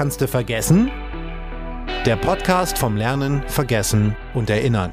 Kannst du vergessen? Der Podcast vom Lernen, Vergessen und Erinnern.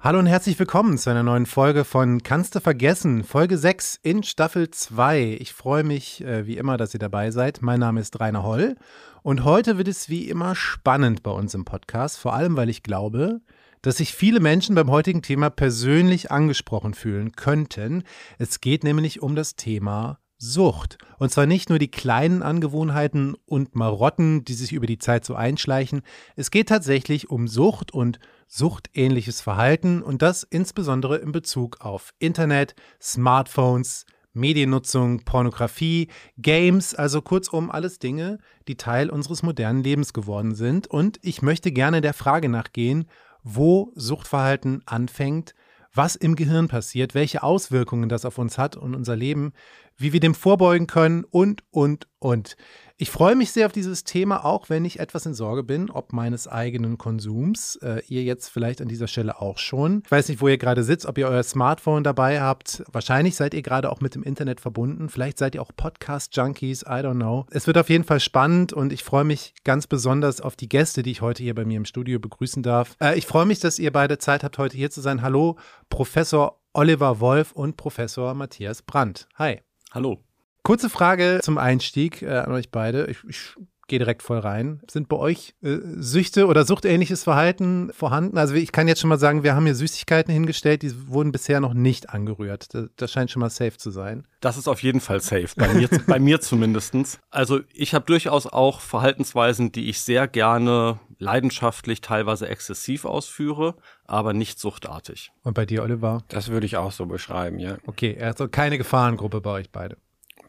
Hallo und herzlich willkommen zu einer neuen Folge von Kannst du vergessen, Folge 6 in Staffel 2. Ich freue mich äh, wie immer, dass ihr dabei seid. Mein Name ist Rainer Holl und heute wird es wie immer spannend bei uns im Podcast, vor allem weil ich glaube, dass sich viele Menschen beim heutigen Thema persönlich angesprochen fühlen könnten. Es geht nämlich um das Thema Sucht. Und zwar nicht nur die kleinen Angewohnheiten und Marotten, die sich über die Zeit so einschleichen. Es geht tatsächlich um Sucht und suchtähnliches Verhalten und das insbesondere in Bezug auf Internet, Smartphones, Mediennutzung, Pornografie, Games, also kurzum alles Dinge, die Teil unseres modernen Lebens geworden sind. Und ich möchte gerne der Frage nachgehen, wo Suchtverhalten anfängt, was im Gehirn passiert, welche Auswirkungen das auf uns hat und unser Leben, wie wir dem vorbeugen können und, und, und. Ich freue mich sehr auf dieses Thema, auch wenn ich etwas in Sorge bin, ob meines eigenen Konsums. Äh, ihr jetzt vielleicht an dieser Stelle auch schon. Ich weiß nicht, wo ihr gerade sitzt, ob ihr euer Smartphone dabei habt. Wahrscheinlich seid ihr gerade auch mit dem Internet verbunden. Vielleicht seid ihr auch Podcast-Junkies, I don't know. Es wird auf jeden Fall spannend und ich freue mich ganz besonders auf die Gäste, die ich heute hier bei mir im Studio begrüßen darf. Äh, ich freue mich, dass ihr beide Zeit habt, heute hier zu sein. Hallo, Professor Oliver Wolf und Professor Matthias Brandt. Hi. Hallo. Kurze Frage zum Einstieg äh, an euch beide. Ich, ich gehe direkt voll rein. Sind bei euch äh, Süchte oder suchtähnliches Verhalten vorhanden? Also ich kann jetzt schon mal sagen, wir haben hier Süßigkeiten hingestellt, die wurden bisher noch nicht angerührt. Das, das scheint schon mal safe zu sein. Das ist auf jeden Fall safe, bei mir, bei mir zumindest. Also ich habe durchaus auch Verhaltensweisen, die ich sehr gerne leidenschaftlich, teilweise exzessiv ausführe, aber nicht suchtartig. Und bei dir, Oliver? Das würde ich auch so beschreiben, ja. Okay, also keine Gefahrengruppe bei euch beide.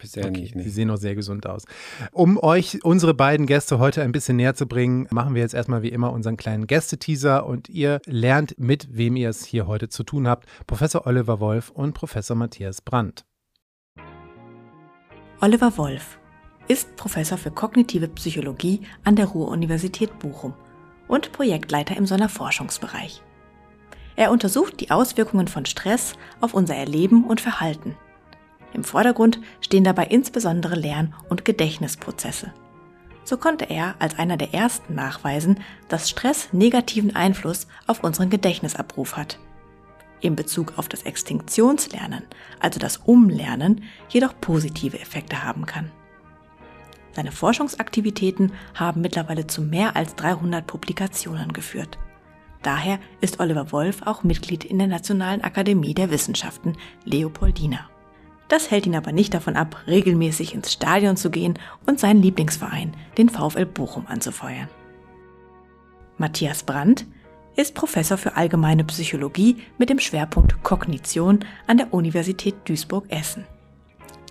Bisher okay, nicht. Nee. Sie sehen noch sehr gesund aus. Um euch unsere beiden Gäste heute ein bisschen näher zu bringen, machen wir jetzt erstmal wie immer unseren kleinen Gästeteaser und ihr lernt mit, wem ihr es hier heute zu tun habt. Professor Oliver Wolf und Professor Matthias Brandt. Oliver Wolf ist Professor für kognitive Psychologie an der Ruhr-Universität Bochum und Projektleiter im Sonderforschungsbereich. Er untersucht die Auswirkungen von Stress auf unser Erleben und Verhalten im Vordergrund stehen dabei insbesondere Lern- und Gedächtnisprozesse. So konnte er als einer der ersten nachweisen, dass Stress negativen Einfluss auf unseren Gedächtnisabruf hat. In Bezug auf das Extinktionslernen, also das Umlernen, jedoch positive Effekte haben kann. Seine Forschungsaktivitäten haben mittlerweile zu mehr als 300 Publikationen geführt. Daher ist Oliver Wolf auch Mitglied in der Nationalen Akademie der Wissenschaften Leopoldina. Das hält ihn aber nicht davon ab, regelmäßig ins Stadion zu gehen und seinen Lieblingsverein, den VfL Bochum, anzufeuern. Matthias Brandt ist Professor für allgemeine Psychologie mit dem Schwerpunkt Kognition an der Universität Duisburg-Essen.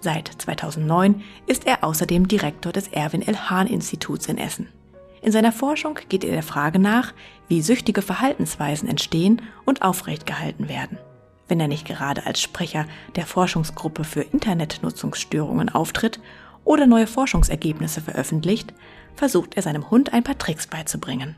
Seit 2009 ist er außerdem Direktor des Erwin L. Hahn Instituts in Essen. In seiner Forschung geht er der Frage nach, wie süchtige Verhaltensweisen entstehen und aufrechtgehalten werden wenn er nicht gerade als Sprecher der Forschungsgruppe für Internetnutzungsstörungen auftritt oder neue Forschungsergebnisse veröffentlicht, versucht er seinem Hund ein paar Tricks beizubringen.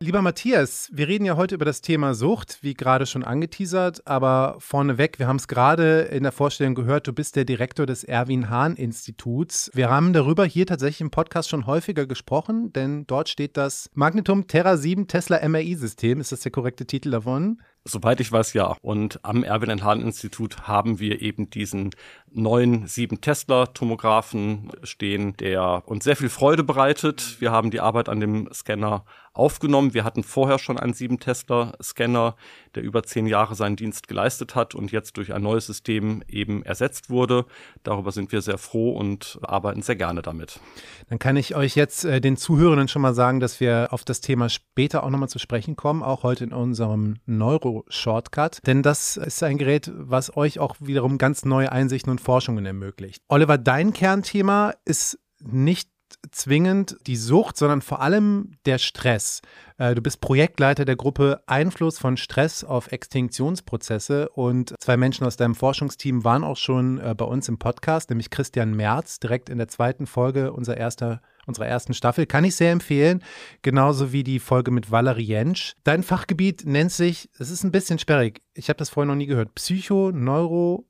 Lieber Matthias, wir reden ja heute über das Thema Sucht, wie gerade schon angeteasert, aber vorneweg, wir haben es gerade in der Vorstellung gehört, du bist der Direktor des Erwin Hahn Instituts. Wir haben darüber hier tatsächlich im Podcast schon häufiger gesprochen, denn dort steht das Magnetum Terra 7 Tesla MRI System, ist das der korrekte Titel davon? Soweit ich weiß, ja. Und am Erwin Hahn Institut haben wir eben diesen neuen sieben Tesla-Tomographen stehen, der uns sehr viel Freude bereitet. Wir haben die Arbeit an dem Scanner aufgenommen. Wir hatten vorher schon einen sieben Tesla-Scanner, der über zehn Jahre seinen Dienst geleistet hat und jetzt durch ein neues System eben ersetzt wurde. Darüber sind wir sehr froh und arbeiten sehr gerne damit. Dann kann ich euch jetzt äh, den Zuhörenden schon mal sagen, dass wir auf das Thema später auch nochmal zu sprechen kommen, auch heute in unserem Neuro-Shortcut. Denn das ist ein Gerät, was euch auch wiederum ganz neue Einsichten und Forschungen ermöglicht. Oliver, dein Kernthema ist nicht zwingend die Sucht, sondern vor allem der Stress. Äh, du bist Projektleiter der Gruppe Einfluss von Stress auf Extinktionsprozesse und zwei Menschen aus deinem Forschungsteam waren auch schon äh, bei uns im Podcast, nämlich Christian Merz, direkt in der zweiten Folge unserer, erster, unserer ersten Staffel. Kann ich sehr empfehlen, genauso wie die Folge mit Valerie Jentsch. Dein Fachgebiet nennt sich, es ist ein bisschen sperrig, ich habe das vorher noch nie gehört, Psycho, Neuro,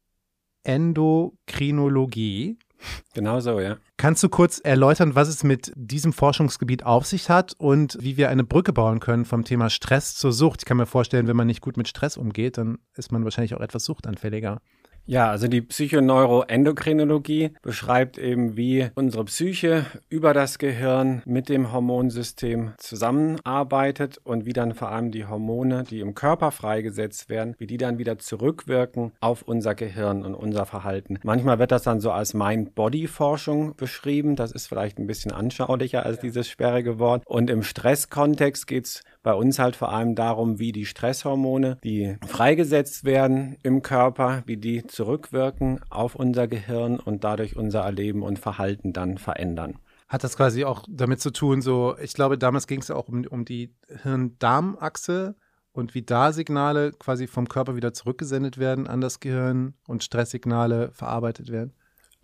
Endokrinologie. Genau so, ja. Kannst du kurz erläutern, was es mit diesem Forschungsgebiet auf sich hat und wie wir eine Brücke bauen können vom Thema Stress zur Sucht? Ich kann mir vorstellen, wenn man nicht gut mit Stress umgeht, dann ist man wahrscheinlich auch etwas suchtanfälliger. Ja, also die Psychoneuroendokrinologie beschreibt eben, wie unsere Psyche über das Gehirn mit dem Hormonsystem zusammenarbeitet und wie dann vor allem die Hormone, die im Körper freigesetzt werden, wie die dann wieder zurückwirken auf unser Gehirn und unser Verhalten. Manchmal wird das dann so als Mind-Body-Forschung beschrieben. Das ist vielleicht ein bisschen anschaulicher als dieses sperrige Wort. Und im Stresskontext geht's bei uns halt vor allem darum, wie die Stresshormone, die freigesetzt werden im Körper, wie die zurückwirken auf unser Gehirn und dadurch unser Erleben und Verhalten dann verändern. Hat das quasi auch damit zu tun, so, ich glaube, damals ging es auch um, um die Hirn-Darm-Achse und wie da Signale quasi vom Körper wieder zurückgesendet werden an das Gehirn und Stresssignale verarbeitet werden?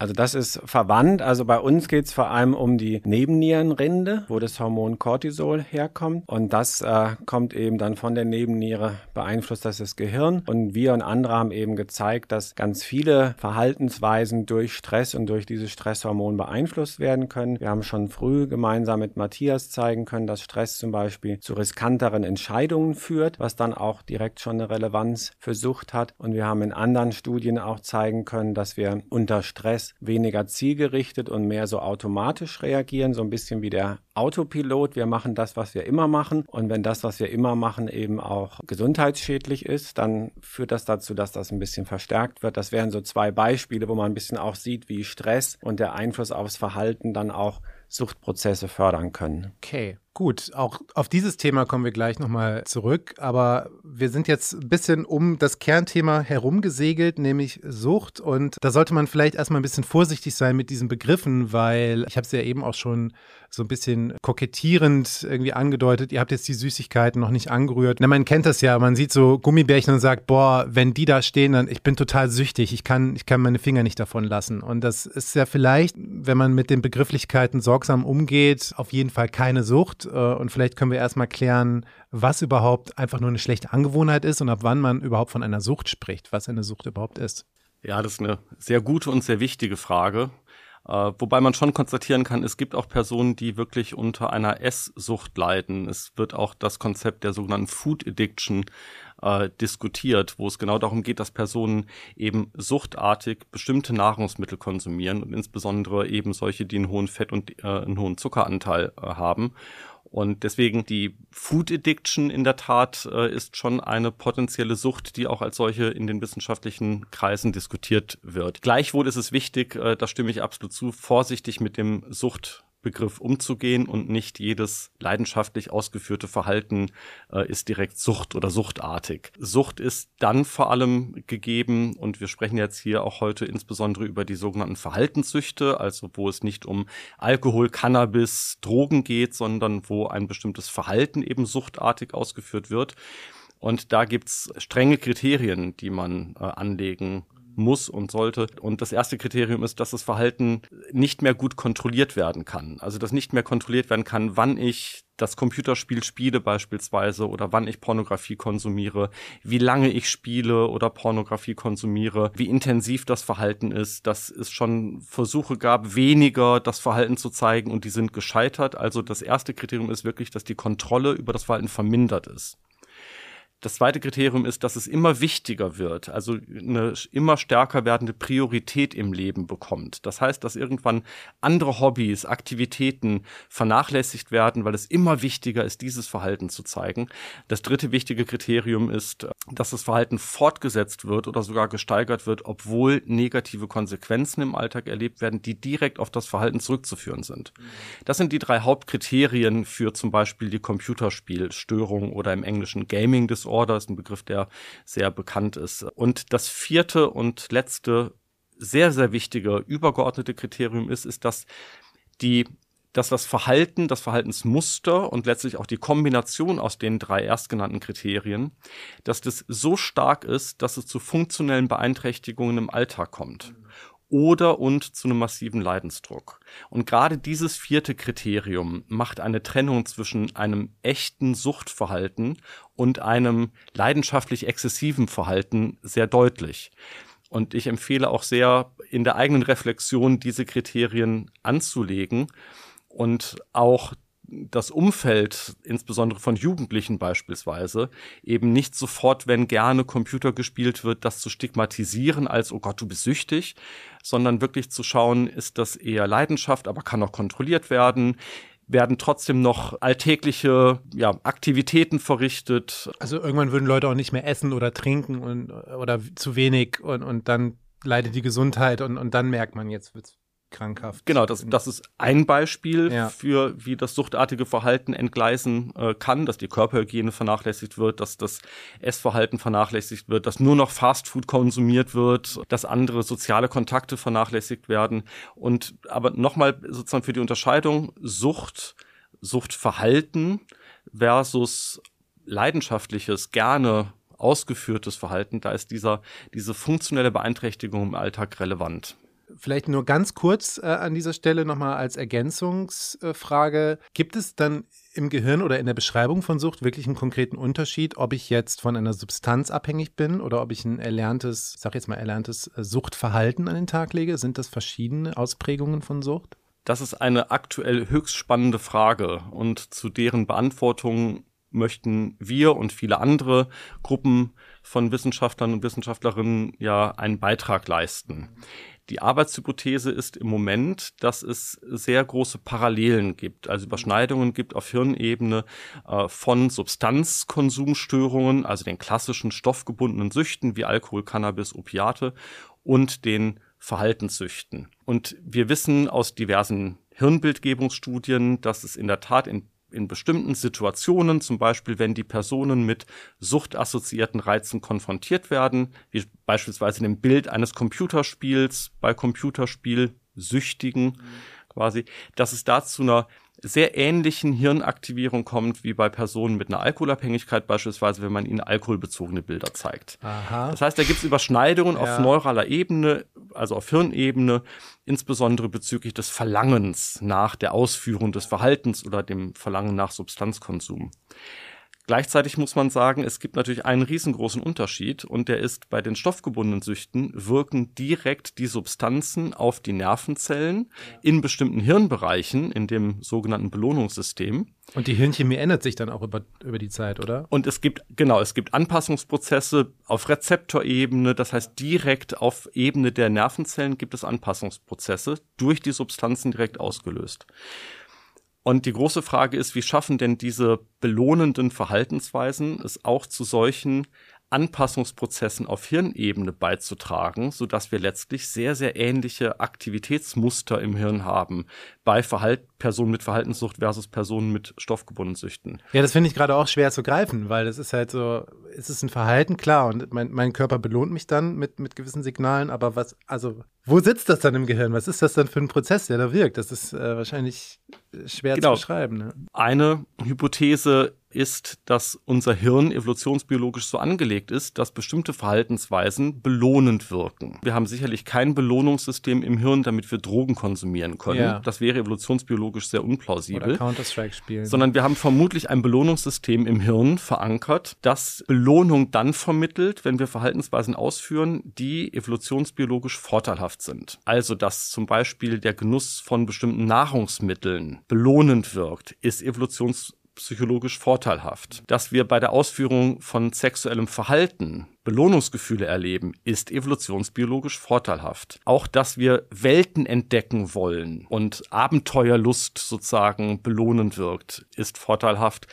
Also das ist verwandt. Also bei uns geht es vor allem um die Nebennierenrinde, wo das Hormon Cortisol herkommt. Und das äh, kommt eben dann von der Nebenniere, beeinflusst das das Gehirn. Und wir und andere haben eben gezeigt, dass ganz viele Verhaltensweisen durch Stress und durch dieses Stresshormon beeinflusst werden können. Wir haben schon früh gemeinsam mit Matthias zeigen können, dass Stress zum Beispiel zu riskanteren Entscheidungen führt, was dann auch direkt schon eine Relevanz für Sucht hat. Und wir haben in anderen Studien auch zeigen können, dass wir unter Stress weniger zielgerichtet und mehr so automatisch reagieren, so ein bisschen wie der Autopilot. Wir machen das, was wir immer machen. Und wenn das, was wir immer machen, eben auch gesundheitsschädlich ist, dann führt das dazu, dass das ein bisschen verstärkt wird. Das wären so zwei Beispiele, wo man ein bisschen auch sieht, wie Stress und der Einfluss aufs Verhalten dann auch Suchtprozesse fördern können. Okay. Gut, auch auf dieses Thema kommen wir gleich nochmal zurück, aber wir sind jetzt ein bisschen um das Kernthema herumgesegelt, nämlich Sucht. Und da sollte man vielleicht erstmal ein bisschen vorsichtig sein mit diesen Begriffen, weil ich habe es ja eben auch schon so ein bisschen kokettierend irgendwie angedeutet, ihr habt jetzt die Süßigkeiten noch nicht angerührt. Na, man kennt das ja, man sieht so Gummibärchen und sagt, boah, wenn die da stehen, dann ich bin total süchtig, ich kann, ich kann meine Finger nicht davon lassen. Und das ist ja vielleicht, wenn man mit den Begrifflichkeiten sorgsam umgeht, auf jeden Fall keine Sucht. Äh, und vielleicht können wir erstmal klären, was überhaupt einfach nur eine schlechte Angewohnheit ist und ab wann man überhaupt von einer Sucht spricht, was eine Sucht überhaupt ist. Ja, das ist eine sehr gute und sehr wichtige Frage. Äh, wobei man schon konstatieren kann, es gibt auch Personen, die wirklich unter einer Esssucht leiden. Es wird auch das Konzept der sogenannten Food Addiction äh, diskutiert, wo es genau darum geht, dass Personen eben suchtartig bestimmte Nahrungsmittel konsumieren und insbesondere eben solche, die einen hohen Fett- und äh, einen hohen Zuckeranteil äh, haben. Und deswegen die Food Addiction in der Tat äh, ist schon eine potenzielle Sucht, die auch als solche in den wissenschaftlichen Kreisen diskutiert wird. Gleichwohl ist es wichtig, äh, da stimme ich absolut zu, vorsichtig mit dem Sucht Begriff umzugehen und nicht jedes leidenschaftlich ausgeführte Verhalten äh, ist direkt Sucht oder suchtartig. Sucht ist dann vor allem gegeben und wir sprechen jetzt hier auch heute insbesondere über die sogenannten Verhaltenssüchte, also wo es nicht um Alkohol, Cannabis, Drogen geht, sondern wo ein bestimmtes Verhalten eben suchtartig ausgeführt wird. Und da gibt's strenge Kriterien, die man äh, anlegen muss und sollte. Und das erste Kriterium ist, dass das Verhalten nicht mehr gut kontrolliert werden kann. Also dass nicht mehr kontrolliert werden kann, wann ich das Computerspiel spiele beispielsweise oder wann ich Pornografie konsumiere, wie lange ich spiele oder Pornografie konsumiere, wie intensiv das Verhalten ist, dass es schon Versuche gab, weniger das Verhalten zu zeigen und die sind gescheitert. Also das erste Kriterium ist wirklich, dass die Kontrolle über das Verhalten vermindert ist. Das zweite Kriterium ist, dass es immer wichtiger wird, also eine immer stärker werdende Priorität im Leben bekommt. Das heißt, dass irgendwann andere Hobbys, Aktivitäten vernachlässigt werden, weil es immer wichtiger ist, dieses Verhalten zu zeigen. Das dritte wichtige Kriterium ist, dass das Verhalten fortgesetzt wird oder sogar gesteigert wird, obwohl negative Konsequenzen im Alltag erlebt werden, die direkt auf das Verhalten zurückzuführen sind. Das sind die drei Hauptkriterien für zum Beispiel die Computerspielstörung oder im Englischen Gaming Disorder Order ist ein Begriff, der sehr bekannt ist. Und das vierte und letzte sehr, sehr wichtige übergeordnete Kriterium ist, ist, dass die dass das Verhalten, das Verhaltensmuster und letztlich auch die Kombination aus den drei erstgenannten Kriterien, dass das so stark ist, dass es zu funktionellen Beeinträchtigungen im Alltag kommt oder und zu einem massiven Leidensdruck. Und gerade dieses vierte Kriterium macht eine Trennung zwischen einem echten Suchtverhalten und einem leidenschaftlich exzessiven Verhalten sehr deutlich. Und ich empfehle auch sehr, in der eigenen Reflexion diese Kriterien anzulegen und auch das Umfeld, insbesondere von Jugendlichen beispielsweise, eben nicht sofort, wenn gerne Computer gespielt wird, das zu stigmatisieren als, oh Gott, du bist süchtig, sondern wirklich zu schauen, ist das eher Leidenschaft, aber kann auch kontrolliert werden werden trotzdem noch alltägliche ja, Aktivitäten verrichtet. Also irgendwann würden Leute auch nicht mehr essen oder trinken und, oder zu wenig und, und dann leidet die Gesundheit und, und dann merkt man, jetzt wird's krankhaft. Genau, das, das ist ein Beispiel ja. für, wie das suchtartige Verhalten entgleisen äh, kann, dass die Körperhygiene vernachlässigt wird, dass das Essverhalten vernachlässigt wird, dass nur noch Fastfood konsumiert wird, dass andere soziale Kontakte vernachlässigt werden. Und aber nochmal sozusagen für die Unterscheidung Sucht, Suchtverhalten versus leidenschaftliches, gerne ausgeführtes Verhalten, da ist dieser, diese funktionelle Beeinträchtigung im Alltag relevant. Vielleicht nur ganz kurz äh, an dieser Stelle nochmal als Ergänzungsfrage. Gibt es dann im Gehirn oder in der Beschreibung von Sucht wirklich einen konkreten Unterschied, ob ich jetzt von einer Substanz abhängig bin oder ob ich ein erlerntes, ich sag jetzt mal erlerntes äh, Suchtverhalten an den Tag lege? Sind das verschiedene Ausprägungen von Sucht? Das ist eine aktuell höchst spannende Frage und zu deren Beantwortung möchten wir und viele andere Gruppen von Wissenschaftlern und Wissenschaftlerinnen ja einen Beitrag leisten. Die Arbeitshypothese ist im Moment, dass es sehr große Parallelen gibt, also Überschneidungen gibt auf Hirnebene äh, von Substanzkonsumstörungen, also den klassischen stoffgebundenen Süchten wie Alkohol, Cannabis, Opiate und den Verhaltenssüchten. Und wir wissen aus diversen Hirnbildgebungsstudien, dass es in der Tat in in bestimmten Situationen, zum Beispiel wenn die Personen mit suchtassoziierten Reizen konfrontiert werden, wie beispielsweise in dem Bild eines Computerspiels bei Computerspielsüchtigen mhm. quasi, dass es da zu einer sehr ähnlichen Hirnaktivierung kommt wie bei Personen mit einer Alkoholabhängigkeit, beispielsweise wenn man ihnen alkoholbezogene Bilder zeigt. Aha. Das heißt, da gibt es Überschneidungen ja. auf neuraler Ebene, also auf Hirnebene, insbesondere bezüglich des Verlangens nach der Ausführung des Verhaltens oder dem Verlangen nach Substanzkonsum. Gleichzeitig muss man sagen, es gibt natürlich einen riesengroßen Unterschied und der ist bei den stoffgebundenen Süchten wirken direkt die Substanzen auf die Nervenzellen in bestimmten Hirnbereichen in dem sogenannten Belohnungssystem. Und die Hirnchemie ändert sich dann auch über, über die Zeit, oder? Und es gibt, genau, es gibt Anpassungsprozesse auf Rezeptorebene, das heißt direkt auf Ebene der Nervenzellen gibt es Anpassungsprozesse durch die Substanzen direkt ausgelöst. Und die große Frage ist, wie schaffen denn diese belohnenden Verhaltensweisen es auch zu solchen Anpassungsprozessen auf Hirnebene beizutragen, so dass wir letztlich sehr, sehr ähnliche Aktivitätsmuster im Hirn haben bei Verhalt Personen mit Verhaltenssucht versus Personen mit stoffgebundenen Süchten. Ja, das finde ich gerade auch schwer zu greifen, weil das ist halt so, es ist ein Verhalten, klar, und mein, mein Körper belohnt mich dann mit, mit gewissen Signalen, aber was, also, wo sitzt das dann im Gehirn? Was ist das dann für ein Prozess, der da wirkt? Das ist äh, wahrscheinlich schwer genau. zu beschreiben. Ne? Eine Hypothese ist, dass unser Hirn evolutionsbiologisch so angelegt ist, dass bestimmte Verhaltensweisen belohnend wirken. Wir haben sicherlich kein Belohnungssystem im Hirn, damit wir Drogen konsumieren können. Ja. Das wäre evolutionsbiologisch sehr unplausibel. Oder Counter-Strike spielen. Sondern wir haben vermutlich ein Belohnungssystem im Hirn verankert, das Belohnung dann vermittelt, wenn wir Verhaltensweisen ausführen, die evolutionsbiologisch vorteilhaft sind. Also, dass zum Beispiel der Genuss von bestimmten Nahrungsmitteln belohnend wirkt, ist evolutions psychologisch vorteilhaft. Dass wir bei der Ausführung von sexuellem Verhalten Belohnungsgefühle erleben, ist evolutionsbiologisch vorteilhaft. Auch, dass wir Welten entdecken wollen und Abenteuerlust sozusagen belohnend wirkt, ist vorteilhaft.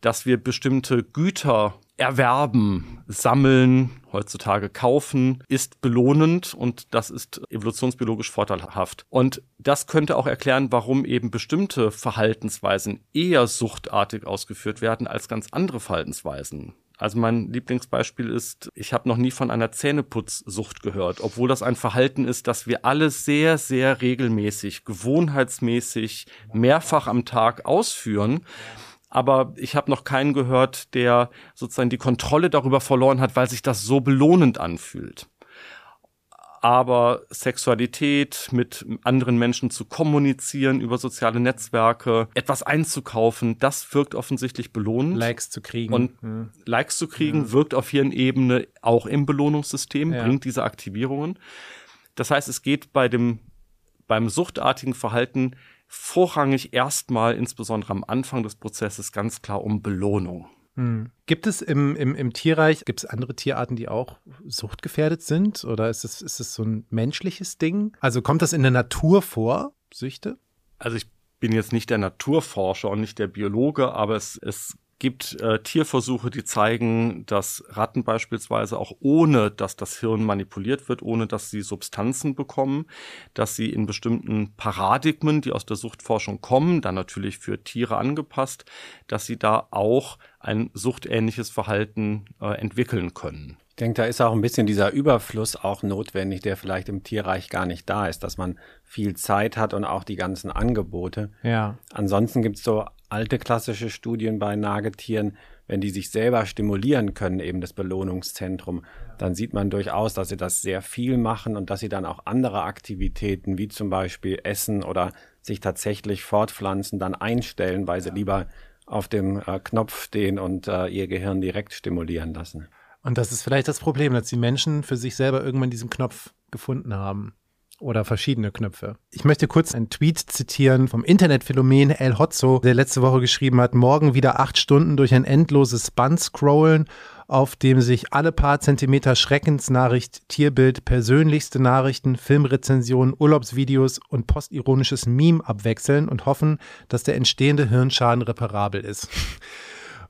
Dass wir bestimmte Güter erwerben, sammeln, heutzutage kaufen, ist belohnend und das ist evolutionsbiologisch vorteilhaft. Und das könnte auch erklären, warum eben bestimmte Verhaltensweisen eher suchtartig ausgeführt werden als ganz andere Verhaltensweisen. Also mein Lieblingsbeispiel ist, ich habe noch nie von einer Zähneputzsucht gehört, obwohl das ein Verhalten ist, das wir alle sehr, sehr regelmäßig, gewohnheitsmäßig, mehrfach am Tag ausführen aber ich habe noch keinen gehört, der sozusagen die Kontrolle darüber verloren hat, weil sich das so belohnend anfühlt. aber Sexualität mit anderen Menschen zu kommunizieren über soziale Netzwerke, etwas einzukaufen, das wirkt offensichtlich belohnend. Likes zu kriegen. Und ja. Likes zu kriegen ja. wirkt auf Hirnebene auch im Belohnungssystem, ja. bringt diese Aktivierungen. Das heißt, es geht bei dem, beim suchtartigen Verhalten vorrangig erstmal, insbesondere am Anfang des Prozesses, ganz klar um Belohnung. Hm. Gibt es im, im, im Tierreich, gibt es andere Tierarten, die auch suchtgefährdet sind? Oder ist es, ist es so ein menschliches Ding? Also kommt das in der Natur vor, Süchte? Also ich bin jetzt nicht der Naturforscher und nicht der Biologe, aber es, es gibt äh, Tierversuche, die zeigen, dass Ratten beispielsweise auch ohne, dass das Hirn manipuliert wird, ohne dass sie Substanzen bekommen, dass sie in bestimmten Paradigmen, die aus der Suchtforschung kommen, dann natürlich für Tiere angepasst, dass sie da auch ein suchtähnliches Verhalten äh, entwickeln können. Ich denke, da ist auch ein bisschen dieser Überfluss auch notwendig, der vielleicht im Tierreich gar nicht da ist, dass man viel Zeit hat und auch die ganzen Angebote. Ja. Ansonsten gibt es so alte klassische Studien bei Nagetieren, wenn die sich selber stimulieren können, eben das Belohnungszentrum, dann sieht man durchaus, dass sie das sehr viel machen und dass sie dann auch andere Aktivitäten, wie zum Beispiel Essen oder sich tatsächlich fortpflanzen, dann einstellen, weil sie lieber auf dem äh, Knopf stehen und äh, ihr Gehirn direkt stimulieren lassen. Und das ist vielleicht das Problem, dass die Menschen für sich selber irgendwann diesen Knopf gefunden haben. Oder verschiedene Knöpfe. Ich möchte kurz einen Tweet zitieren vom Internetphänomen El Hotzo, der letzte Woche geschrieben hat, morgen wieder acht Stunden durch ein endloses Band scrollen, auf dem sich alle paar Zentimeter Schreckensnachricht, Tierbild, persönlichste Nachrichten, Filmrezensionen, Urlaubsvideos und postironisches Meme abwechseln und hoffen, dass der entstehende Hirnschaden reparabel ist.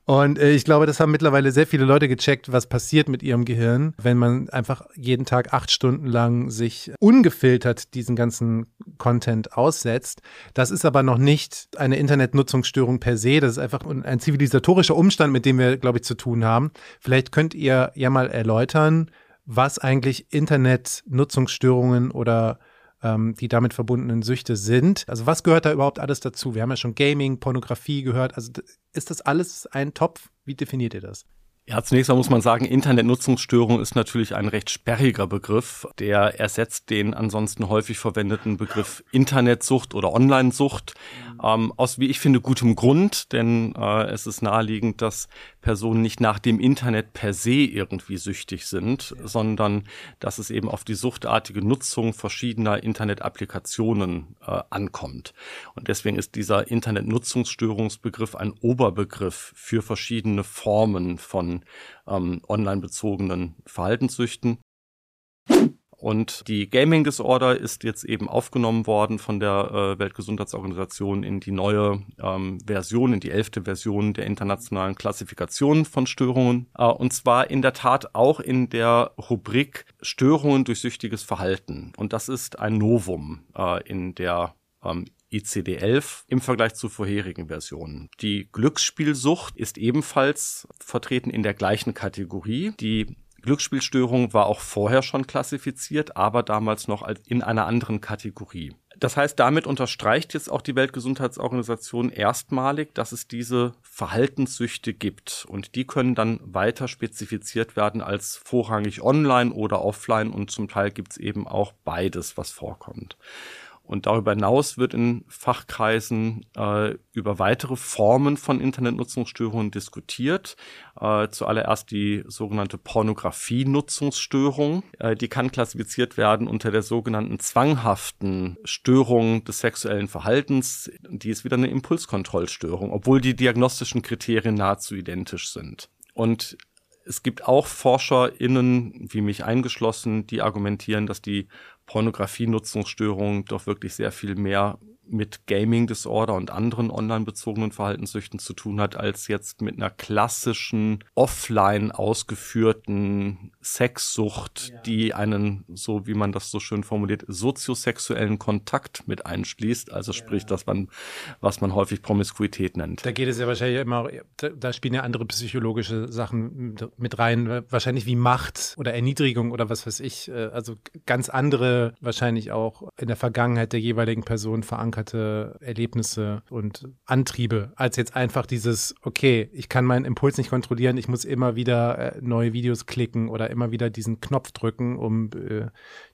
Und äh, ich glaube, das haben mittlerweile sehr viele Leute gecheckt, was passiert mit ihrem Gehirn, wenn man einfach jeden Tag acht Stunden lang sich ungefiltert diesen ganzen Content aussetzt. Das ist aber noch nicht eine Internetnutzungsstörung per se. Das ist einfach ein zivilisatorischer Umstand, mit dem wir, glaube ich, zu tun haben. Vielleicht könnt ihr ja mal erläutern, was eigentlich Internetnutzungsstörungen oder ähm, die damit verbundenen Süchte sind. Also was gehört da überhaupt alles dazu? Wir haben ja schon Gaming, Pornografie gehört. Also ist das alles ein Topf? Wie definiert ihr das? Ja, zunächst mal muss man sagen, Internetnutzungsstörung ist natürlich ein recht sperriger Begriff. Der ersetzt den ansonsten häufig verwendeten Begriff Internetsucht oder Onlinesucht. Ähm, aus, wie ich finde, gutem Grund, denn äh, es ist naheliegend, dass Personen nicht nach dem Internet per se irgendwie süchtig sind, ja. sondern dass es eben auf die suchtartige Nutzung verschiedener Internet-Applikationen äh, ankommt. Und deswegen ist dieser Internetnutzungsstörungsbegriff ein Oberbegriff für verschiedene Formen von ähm, online bezogenen Verhaltenssüchten. Und die Gaming Disorder ist jetzt eben aufgenommen worden von der äh, Weltgesundheitsorganisation in die neue ähm, Version, in die elfte Version der internationalen Klassifikation von Störungen. Äh, und zwar in der Tat auch in der Rubrik Störungen durch süchtiges Verhalten. Und das ist ein Novum äh, in der ähm, ICD-11 im Vergleich zu vorherigen Versionen. Die Glücksspielsucht ist ebenfalls vertreten in der gleichen Kategorie. Die Glücksspielstörung war auch vorher schon klassifiziert, aber damals noch in einer anderen Kategorie. Das heißt, damit unterstreicht jetzt auch die Weltgesundheitsorganisation erstmalig, dass es diese Verhaltenssüchte gibt. Und die können dann weiter spezifiziert werden als vorrangig online oder offline und zum Teil gibt es eben auch beides, was vorkommt. Und darüber hinaus wird in Fachkreisen äh, über weitere Formen von Internetnutzungsstörungen diskutiert. Äh, zuallererst die sogenannte Pornografie-Nutzungsstörung. Äh, die kann klassifiziert werden unter der sogenannten zwanghaften Störung des sexuellen Verhaltens. Die ist wieder eine Impulskontrollstörung, obwohl die diagnostischen Kriterien nahezu identisch sind. Und es gibt auch ForscherInnen, wie mich eingeschlossen, die argumentieren, dass die Pornografie-Nutzungsstörung doch wirklich sehr viel mehr mit Gaming Disorder und anderen online bezogenen Verhaltenssüchten zu tun hat, als jetzt mit einer klassischen offline ausgeführten Sexsucht, ja. die einen, so wie man das so schön formuliert, soziosexuellen Kontakt mit einschließt. Also ja. sprich, das man, was man häufig Promiskuität nennt. Da geht es ja wahrscheinlich immer, da, da spielen ja andere psychologische Sachen mit rein, wahrscheinlich wie Macht oder Erniedrigung oder was weiß ich. Äh, also ganz andere, wahrscheinlich auch in der Vergangenheit der jeweiligen Person verankert verankerte Erlebnisse und Antriebe, als jetzt einfach dieses, okay, ich kann meinen Impuls nicht kontrollieren, ich muss immer wieder äh, neue Videos klicken oder immer wieder diesen Knopf drücken, um äh,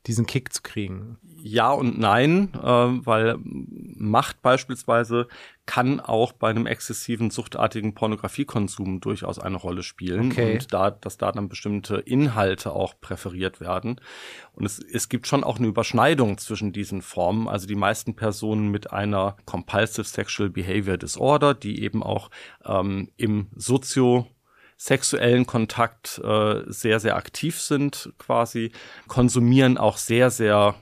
diesen Kick zu kriegen. Ja und nein, äh, weil Macht beispielsweise kann auch bei einem exzessiven suchtartigen Pornografiekonsum durchaus eine Rolle spielen okay. und da, dass da dann bestimmte Inhalte auch präferiert werden. Und es, es gibt schon auch eine Überschneidung zwischen diesen Formen. Also die meisten Personen mit einer Compulsive Sexual Behavior Disorder, die eben auch ähm, im Sozio sexuellen Kontakt äh, sehr, sehr aktiv sind quasi, konsumieren auch sehr, sehr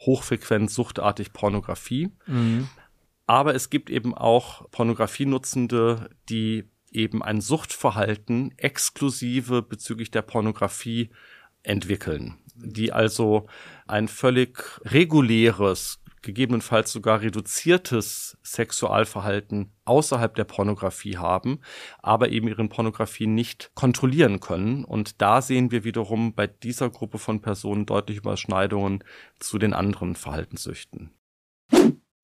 hochfrequent suchtartig Pornografie. Mhm. Aber es gibt eben auch Pornografienutzende, die eben ein Suchtverhalten exklusive bezüglich der Pornografie entwickeln, die also ein völlig reguläres, gegebenenfalls sogar reduziertes Sexualverhalten außerhalb der Pornografie haben, aber eben ihren Pornografie nicht kontrollieren können. Und da sehen wir wiederum bei dieser Gruppe von Personen deutlich Überschneidungen zu den anderen Verhaltenssüchten.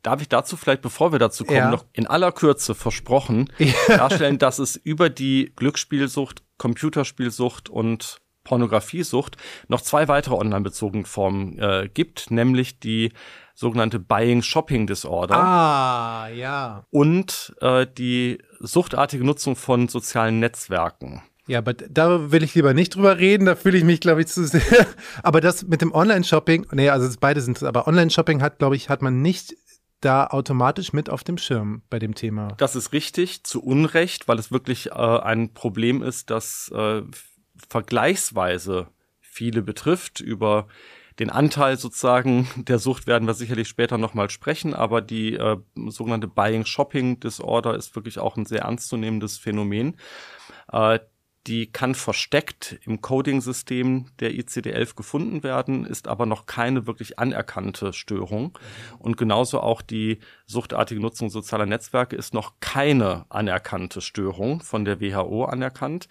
Darf ich dazu vielleicht, bevor wir dazu kommen, ja. noch in aller Kürze versprochen darstellen, dass es über die Glücksspielsucht, Computerspielsucht und Pornografiesucht noch zwei weitere online-bezogene Formen äh, gibt, nämlich die sogenannte Buying Shopping Disorder. Ah, ja. Und äh, die suchtartige Nutzung von sozialen Netzwerken. Ja, aber da will ich lieber nicht drüber reden, da fühle ich mich, glaube ich, zu sehr. aber das mit dem Online-Shopping, nee, also beide sind es, aber Online-Shopping hat, glaube ich, hat man nicht da automatisch mit auf dem Schirm bei dem Thema. Das ist richtig, zu Unrecht, weil es wirklich äh, ein Problem ist, das äh, vergleichsweise viele betrifft. Über den Anteil sozusagen der Sucht werden wir sicherlich später nochmal sprechen, aber die äh, sogenannte Buying-Shopping-Disorder ist wirklich auch ein sehr ernstzunehmendes Phänomen. Äh, die kann versteckt im Coding-System der ICD-11 gefunden werden, ist aber noch keine wirklich anerkannte Störung. Und genauso auch die suchtartige Nutzung sozialer Netzwerke ist noch keine anerkannte Störung von der WHO anerkannt.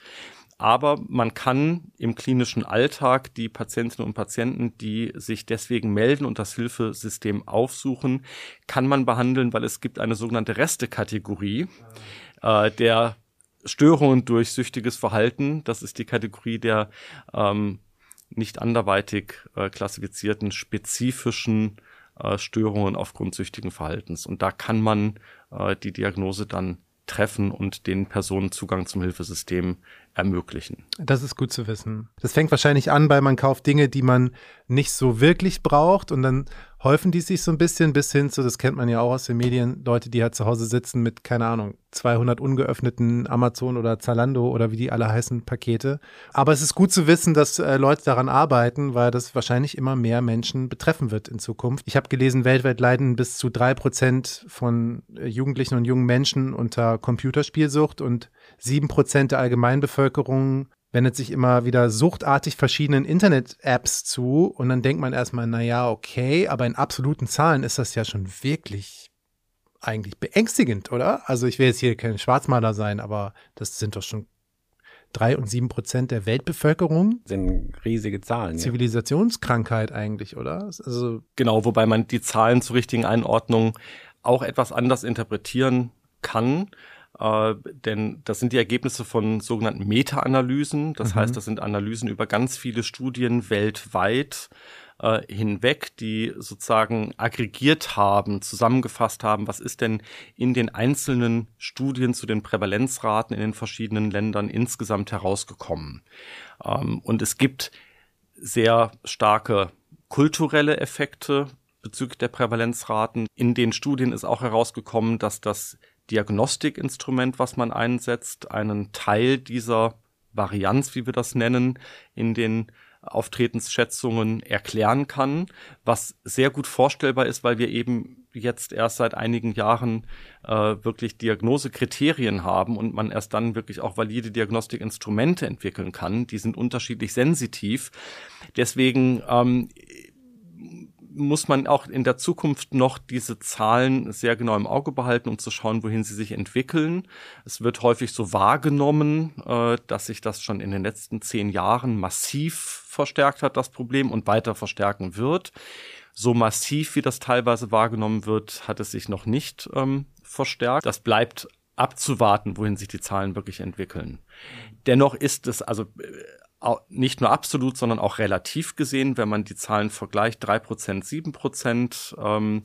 Aber man kann im klinischen Alltag die Patientinnen und Patienten, die sich deswegen melden und das Hilfesystem aufsuchen, kann man behandeln, weil es gibt eine sogenannte Restekategorie äh, der Störungen durch süchtiges Verhalten. Das ist die Kategorie der ähm, nicht anderweitig äh, klassifizierten spezifischen äh, Störungen aufgrund süchtigen Verhaltens. Und da kann man äh, die Diagnose dann treffen und den Personen Zugang zum Hilfesystem ermöglichen. Das ist gut zu wissen. Das fängt wahrscheinlich an, weil man kauft Dinge, die man nicht so wirklich braucht und dann häufen die sich so ein bisschen bis hin zu, das kennt man ja auch aus den Medien, Leute, die halt zu Hause sitzen mit, keine Ahnung, 200 ungeöffneten Amazon oder Zalando oder wie die alle heißen Pakete. Aber es ist gut zu wissen, dass äh, Leute daran arbeiten, weil das wahrscheinlich immer mehr Menschen betreffen wird in Zukunft. Ich habe gelesen, weltweit leiden bis zu drei Prozent von äh, Jugendlichen und jungen Menschen unter Computerspielsucht und sieben Prozent der Allgemeinbevölkerung wendet sich immer wieder suchtartig verschiedenen Internet-Apps zu und dann denkt man erstmal, naja, okay, aber in absoluten Zahlen ist das ja schon wirklich eigentlich beängstigend, oder? Also ich will jetzt hier kein Schwarzmaler sein, aber das sind doch schon drei und sieben Prozent der Weltbevölkerung. Das sind riesige Zahlen. Zivilisationskrankheit ja. eigentlich, oder? Also genau, wobei man die Zahlen zur richtigen Einordnung auch etwas anders interpretieren kann äh, denn das sind die Ergebnisse von sogenannten Meta-Analysen. Das mhm. heißt, das sind Analysen über ganz viele Studien weltweit äh, hinweg, die sozusagen aggregiert haben, zusammengefasst haben, was ist denn in den einzelnen Studien zu den Prävalenzraten in den verschiedenen Ländern insgesamt herausgekommen. Ähm, und es gibt sehr starke kulturelle Effekte bezüglich der Prävalenzraten. In den Studien ist auch herausgekommen, dass das Diagnostikinstrument, was man einsetzt, einen Teil dieser Varianz, wie wir das nennen, in den Auftretensschätzungen erklären kann, was sehr gut vorstellbar ist, weil wir eben jetzt erst seit einigen Jahren äh, wirklich Diagnosekriterien haben und man erst dann wirklich auch valide Diagnostikinstrumente entwickeln kann. Die sind unterschiedlich sensitiv. Deswegen ähm, muss man auch in der Zukunft noch diese Zahlen sehr genau im Auge behalten, um zu schauen, wohin sie sich entwickeln. Es wird häufig so wahrgenommen, äh, dass sich das schon in den letzten zehn Jahren massiv verstärkt hat, das Problem, und weiter verstärken wird. so massiv, wie das teilweise wahrgenommen wird, hat es sich noch nicht ähm, verstärkt. Das bleibt abzuwarten, wohin sich die Zahlen wirklich entwickeln. Dennoch ist es also äh, nicht nur absolut, sondern auch relativ gesehen, wenn man die Zahlen vergleicht, drei Prozent, sieben Prozent ähm,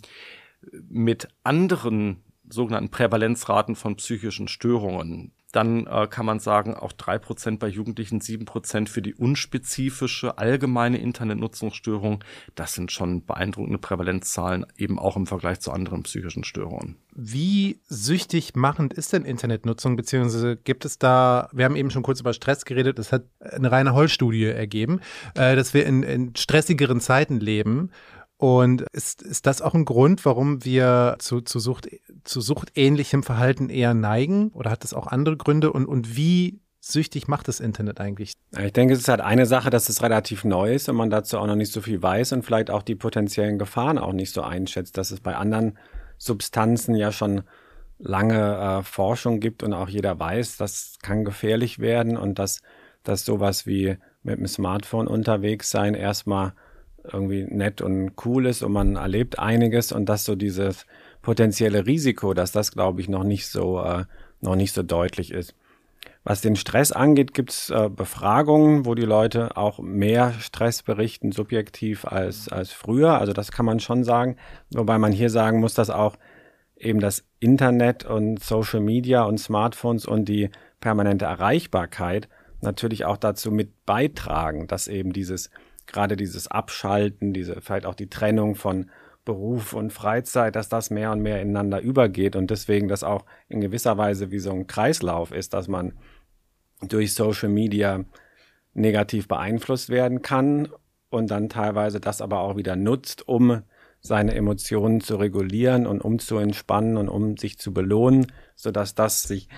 mit anderen sogenannten Prävalenzraten von psychischen Störungen, dann äh, kann man sagen, auch drei Prozent bei Jugendlichen, sieben Prozent für die unspezifische allgemeine Internetnutzungsstörung. Das sind schon beeindruckende Prävalenzzahlen, eben auch im Vergleich zu anderen psychischen Störungen. Wie süchtig machend ist denn Internetnutzung, beziehungsweise gibt es da, wir haben eben schon kurz über Stress geredet, es hat eine reine Holl-Studie ergeben, äh, dass wir in, in stressigeren Zeiten leben. Und ist, ist das auch ein Grund, warum wir zu, zu, Sucht, zu suchtähnlichem Verhalten eher neigen? Oder hat das auch andere Gründe? Und, und wie süchtig macht das Internet eigentlich? Ich denke, es ist halt eine Sache, dass es relativ neu ist und man dazu auch noch nicht so viel weiß und vielleicht auch die potenziellen Gefahren auch nicht so einschätzt, dass es bei anderen Substanzen ja schon lange äh, Forschung gibt und auch jeder weiß, das kann gefährlich werden und dass, dass sowas wie mit dem Smartphone unterwegs sein erstmal irgendwie nett und cool ist und man erlebt einiges und dass so dieses potenzielle Risiko, dass das, glaube ich, noch nicht so, äh, noch nicht so deutlich ist. Was den Stress angeht, gibt es äh, Befragungen, wo die Leute auch mehr Stress berichten, subjektiv als, als früher. Also das kann man schon sagen. Wobei man hier sagen muss, dass auch eben das Internet und Social Media und Smartphones und die permanente Erreichbarkeit natürlich auch dazu mit beitragen, dass eben dieses gerade dieses Abschalten, diese vielleicht auch die Trennung von Beruf und Freizeit, dass das mehr und mehr ineinander übergeht und deswegen das auch in gewisser Weise wie so ein Kreislauf ist, dass man durch Social Media negativ beeinflusst werden kann und dann teilweise das aber auch wieder nutzt, um seine Emotionen zu regulieren und um zu entspannen und um sich zu belohnen, sodass das sich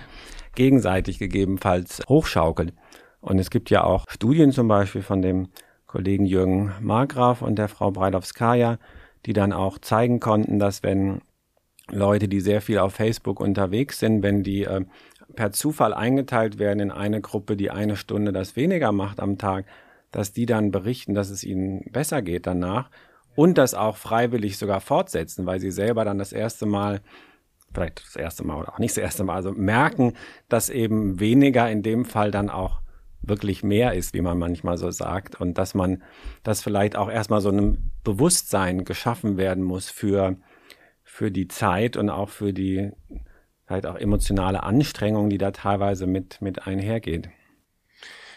gegenseitig gegebenenfalls hochschaukelt. Und es gibt ja auch Studien zum Beispiel von dem Kollegen Jürgen Margraf und der Frau Breidowskaja, die dann auch zeigen konnten, dass wenn Leute, die sehr viel auf Facebook unterwegs sind, wenn die äh, per Zufall eingeteilt werden in eine Gruppe, die eine Stunde das weniger macht am Tag, dass die dann berichten, dass es ihnen besser geht danach und das auch freiwillig sogar fortsetzen, weil sie selber dann das erste Mal vielleicht das erste Mal oder auch nicht das erste Mal, also merken, dass eben weniger in dem Fall dann auch wirklich mehr ist, wie man manchmal so sagt. Und dass man, dass vielleicht auch erstmal so ein Bewusstsein geschaffen werden muss für, für die Zeit und auch für die vielleicht auch emotionale Anstrengung, die da teilweise mit, mit einhergeht.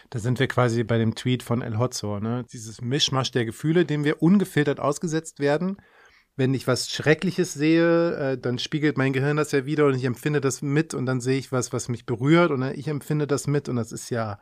Da sind wir quasi bei dem Tweet von El Hotzo, ne? Dieses Mischmasch der Gefühle, dem wir ungefiltert ausgesetzt werden. Wenn ich was Schreckliches sehe, äh, dann spiegelt mein Gehirn das ja wieder und ich empfinde das mit und dann sehe ich was, was mich berührt und ich empfinde das mit und das ist ja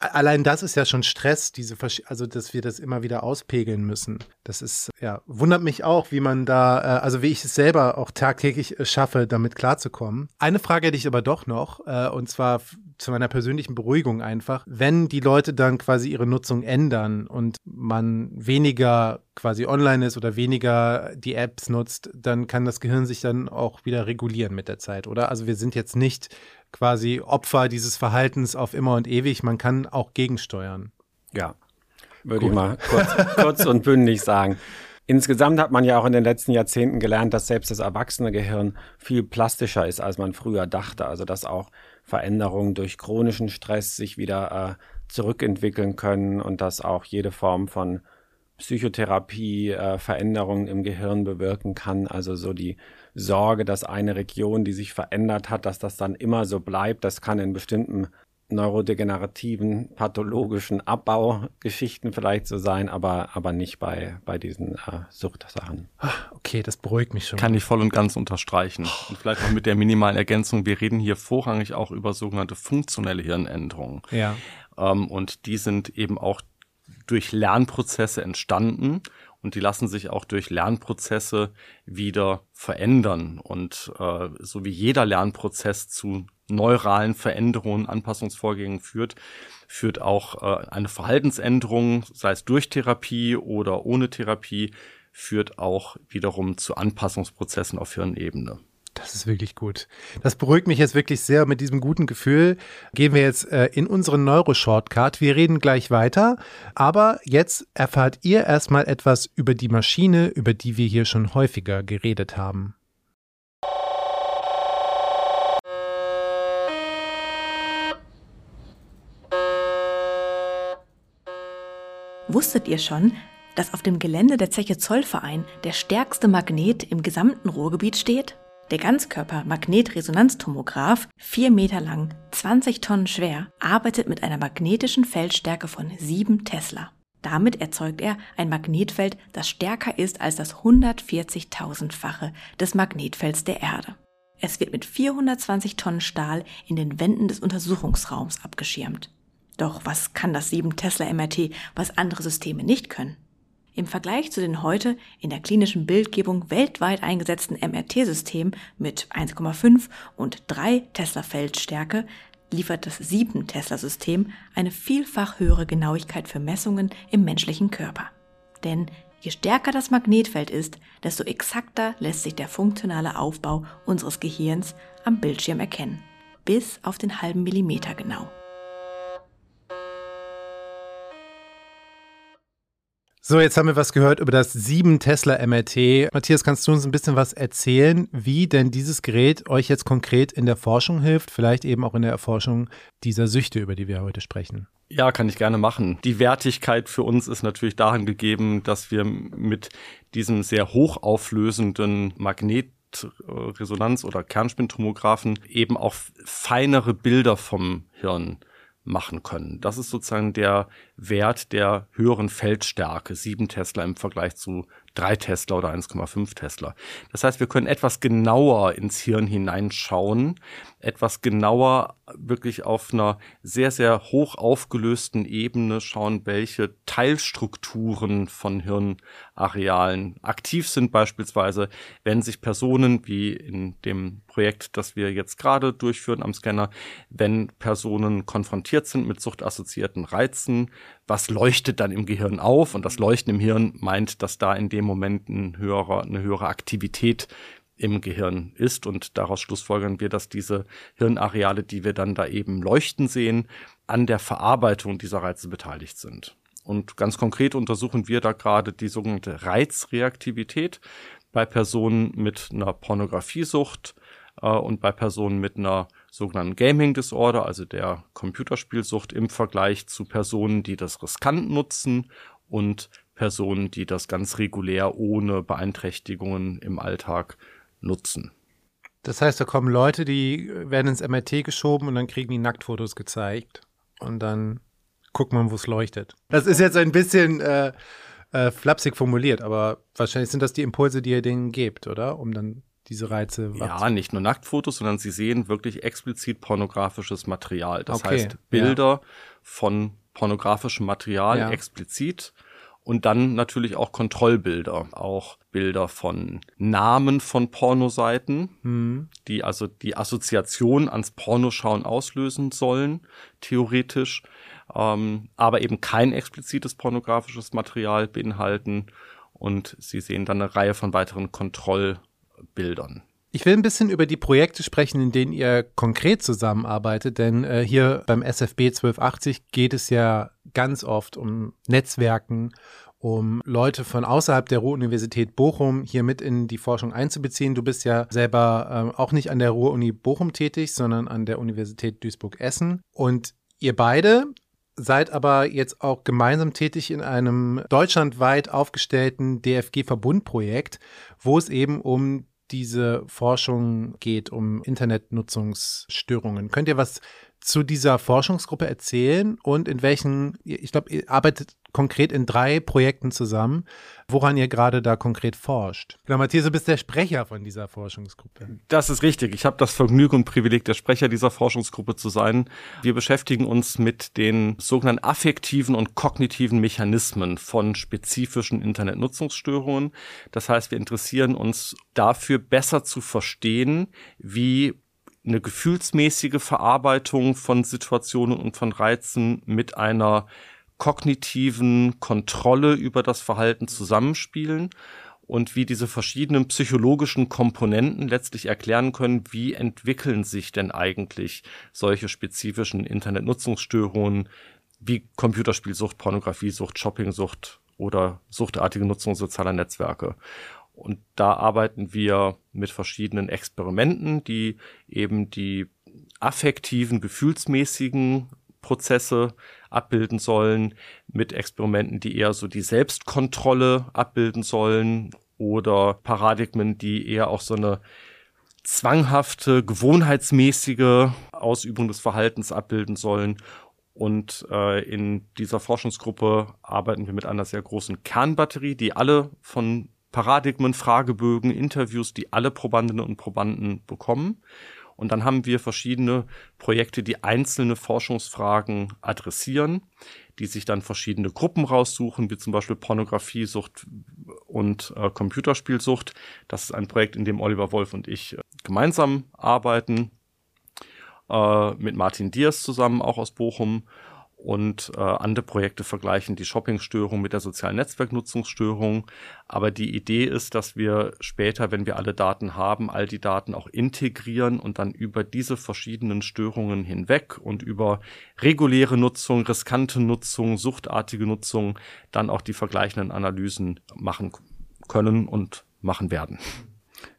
allein das ist ja schon Stress, diese, also dass wir das immer wieder auspegeln müssen. Das ist, ja, wundert mich auch, wie man da, äh, also wie ich es selber auch tagtäglich äh, schaffe, damit klarzukommen. Eine Frage hätte ich aber doch noch, äh, und zwar zu meiner persönlichen Beruhigung einfach, wenn die Leute dann quasi ihre Nutzung ändern und man weniger quasi online ist oder weniger die Apps nutzt, dann kann das Gehirn sich dann auch wieder regulieren mit der Zeit, oder? Also wir sind jetzt nicht quasi Opfer dieses Verhaltens auf immer und ewig. Man kann auch gegensteuern. Ja, würde ich mal kurz, kurz und bündig sagen. Insgesamt hat man ja auch in den letzten Jahrzehnten gelernt, dass selbst das erwachsene Gehirn viel plastischer ist, als man früher dachte. Also dass auch Veränderungen durch chronischen Stress sich wieder äh, zurückentwickeln können und dass auch jede Form von Psychotherapie äh, Veränderungen im Gehirn bewirken kann. Also so die Sorge, dass eine Region, die sich verändert hat, dass das dann immer so bleibt. Das kann in bestimmten neurodegenerativen, pathologischen Abbaugeschichten vielleicht so sein, aber, aber nicht bei, bei diesen äh, Suchtsachen. Ah, okay, das beruhigt mich schon. Kann ich voll und ganz unterstreichen. Und vielleicht noch mit der minimalen Ergänzung, wir reden hier vorrangig auch über sogenannte funktionelle Hirnänderungen. Ja. Ähm, und die sind eben auch durch Lernprozesse entstanden und die lassen sich auch durch Lernprozesse wieder verändern. Und äh, so wie jeder Lernprozess zu neuralen Veränderungen, Anpassungsvorgängen führt, führt auch äh, eine Verhaltensänderung, sei es durch Therapie oder ohne Therapie, führt auch wiederum zu Anpassungsprozessen auf Hirnebene. Das ist wirklich gut. Das beruhigt mich jetzt wirklich sehr. Mit diesem guten Gefühl gehen wir jetzt äh, in unseren Neuro-Shortcut. Wir reden gleich weiter. Aber jetzt erfahrt ihr erstmal etwas über die Maschine, über die wir hier schon häufiger geredet haben. Wusstet ihr schon, dass auf dem Gelände der Zeche Zollverein der stärkste Magnet im gesamten Ruhrgebiet steht? Der Ganzkörper-Magnetresonanztomograph, 4 Meter lang, 20 Tonnen schwer, arbeitet mit einer magnetischen Feldstärke von 7 Tesla. Damit erzeugt er ein Magnetfeld, das stärker ist als das 140.000-fache des Magnetfelds der Erde. Es wird mit 420 Tonnen Stahl in den Wänden des Untersuchungsraums abgeschirmt. Doch was kann das 7 Tesla MRT, was andere Systeme nicht können? Im Vergleich zu den heute in der klinischen Bildgebung weltweit eingesetzten MRT-Systemen mit 1,5 und 3 Tesla Feldstärke liefert das 7 Tesla System eine vielfach höhere Genauigkeit für Messungen im menschlichen Körper. Denn je stärker das Magnetfeld ist, desto exakter lässt sich der funktionale Aufbau unseres Gehirns am Bildschirm erkennen. Bis auf den halben Millimeter genau. So, jetzt haben wir was gehört über das 7 Tesla MRT. Matthias, kannst du uns ein bisschen was erzählen, wie denn dieses Gerät euch jetzt konkret in der Forschung hilft, vielleicht eben auch in der Erforschung dieser Süchte, über die wir heute sprechen? Ja, kann ich gerne machen. Die Wertigkeit für uns ist natürlich darin gegeben, dass wir mit diesem sehr hochauflösenden Magnet Resonanz- oder Kernspintomographen eben auch feinere Bilder vom Hirn machen können. Das ist sozusagen der Wert der höheren Feldstärke, 7 Tesla im Vergleich zu 3 Tesla oder 1,5 Tesla. Das heißt, wir können etwas genauer ins Hirn hineinschauen, etwas genauer wirklich auf einer sehr, sehr hoch aufgelösten Ebene schauen, welche Teilstrukturen von Hirnarealen aktiv sind, beispielsweise, wenn sich Personen, wie in dem Projekt, das wir jetzt gerade durchführen am Scanner, wenn Personen konfrontiert sind mit suchtassoziierten Reizen, was leuchtet dann im Gehirn auf? Und das Leuchten im Hirn meint, dass da in dem Moment ein höherer, eine höhere Aktivität im Gehirn ist und daraus schlussfolgern wir, dass diese Hirnareale, die wir dann da eben leuchten sehen, an der Verarbeitung dieser Reize beteiligt sind. Und ganz konkret untersuchen wir da gerade die sogenannte Reizreaktivität bei Personen mit einer Pornografiesucht äh, und bei Personen mit einer sogenannten Gaming Disorder, also der Computerspielsucht im Vergleich zu Personen, die das riskant nutzen und Personen, die das ganz regulär ohne Beeinträchtigungen im Alltag nutzen. Das heißt, da kommen Leute, die werden ins MRT geschoben und dann kriegen die Nacktfotos gezeigt. Und dann guckt man, wo es leuchtet. Das ist jetzt ein bisschen äh, äh, flapsig formuliert, aber wahrscheinlich sind das die Impulse, die ihr denen gebt, oder? Um dann diese Reize Ja, nicht nur Nacktfotos, sondern sie sehen wirklich explizit pornografisches Material. Das okay, heißt Bilder ja. von pornografischem Material ja. explizit und dann natürlich auch Kontrollbilder, auch Bilder von Namen von Pornoseiten, mhm. die also die Assoziation ans Pornoschauen auslösen sollen, theoretisch, ähm, aber eben kein explizites pornografisches Material beinhalten. Und Sie sehen dann eine Reihe von weiteren Kontrollbildern. Ich will ein bisschen über die Projekte sprechen, in denen ihr konkret zusammenarbeitet, denn äh, hier beim SFB 1280 geht es ja ganz oft um Netzwerken, um Leute von außerhalb der Ruhr-Universität Bochum hier mit in die Forschung einzubeziehen. Du bist ja selber äh, auch nicht an der Ruhr-Uni Bochum tätig, sondern an der Universität Duisburg-Essen. Und ihr beide seid aber jetzt auch gemeinsam tätig in einem deutschlandweit aufgestellten DFG-Verbundprojekt, wo es eben um diese Forschung geht, um Internetnutzungsstörungen. Könnt ihr was zu dieser Forschungsgruppe erzählen und in welchen, ich glaube, ihr arbeitet konkret in drei Projekten zusammen, woran ihr gerade da konkret forscht. Genau, Matthias, du bist der Sprecher von dieser Forschungsgruppe. Das ist richtig. Ich habe das Vergnügen und Privileg, der Sprecher dieser Forschungsgruppe zu sein. Wir beschäftigen uns mit den sogenannten affektiven und kognitiven Mechanismen von spezifischen Internetnutzungsstörungen. Das heißt, wir interessieren uns dafür, besser zu verstehen, wie eine gefühlsmäßige Verarbeitung von Situationen und von Reizen mit einer kognitiven Kontrolle über das Verhalten zusammenspielen und wie diese verschiedenen psychologischen Komponenten letztlich erklären können, wie entwickeln sich denn eigentlich solche spezifischen Internetnutzungsstörungen wie Computerspielsucht, Pornografiesucht, Shoppingsucht oder suchtartige Nutzung sozialer Netzwerke. Und da arbeiten wir mit verschiedenen Experimenten, die eben die affektiven, gefühlsmäßigen Prozesse abbilden sollen, mit Experimenten, die eher so die Selbstkontrolle abbilden sollen oder Paradigmen, die eher auch so eine zwanghafte, gewohnheitsmäßige Ausübung des Verhaltens abbilden sollen. Und äh, in dieser Forschungsgruppe arbeiten wir mit einer sehr großen Kernbatterie, die alle von Paradigmen, Fragebögen, Interviews, die alle Probandinnen und Probanden bekommen. Und dann haben wir verschiedene Projekte, die einzelne Forschungsfragen adressieren, die sich dann verschiedene Gruppen raussuchen, wie zum Beispiel Pornografiesucht und äh, Computerspielsucht. Das ist ein Projekt, in dem Oliver Wolf und ich äh, gemeinsam arbeiten, äh, mit Martin Diers zusammen, auch aus Bochum und äh, andere Projekte vergleichen die Shoppingstörung mit der sozialen Netzwerknutzungsstörung. Aber die Idee ist, dass wir später, wenn wir alle Daten haben, all die Daten auch integrieren und dann über diese verschiedenen Störungen hinweg und über reguläre Nutzung, riskante Nutzung, suchtartige Nutzung dann auch die vergleichenden Analysen machen können und machen werden.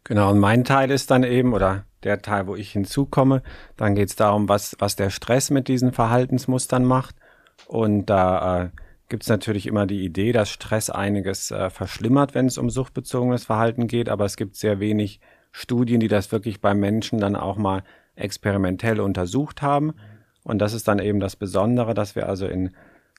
Genau, und mein Teil ist dann eben, oder der Teil, wo ich hinzukomme. Dann geht es darum, was, was der Stress mit diesen Verhaltensmustern macht. Und da äh, gibt es natürlich immer die Idee, dass Stress einiges äh, verschlimmert, wenn es um suchtbezogenes Verhalten geht, aber es gibt sehr wenig Studien, die das wirklich bei Menschen dann auch mal experimentell untersucht haben. Und das ist dann eben das Besondere, dass wir also in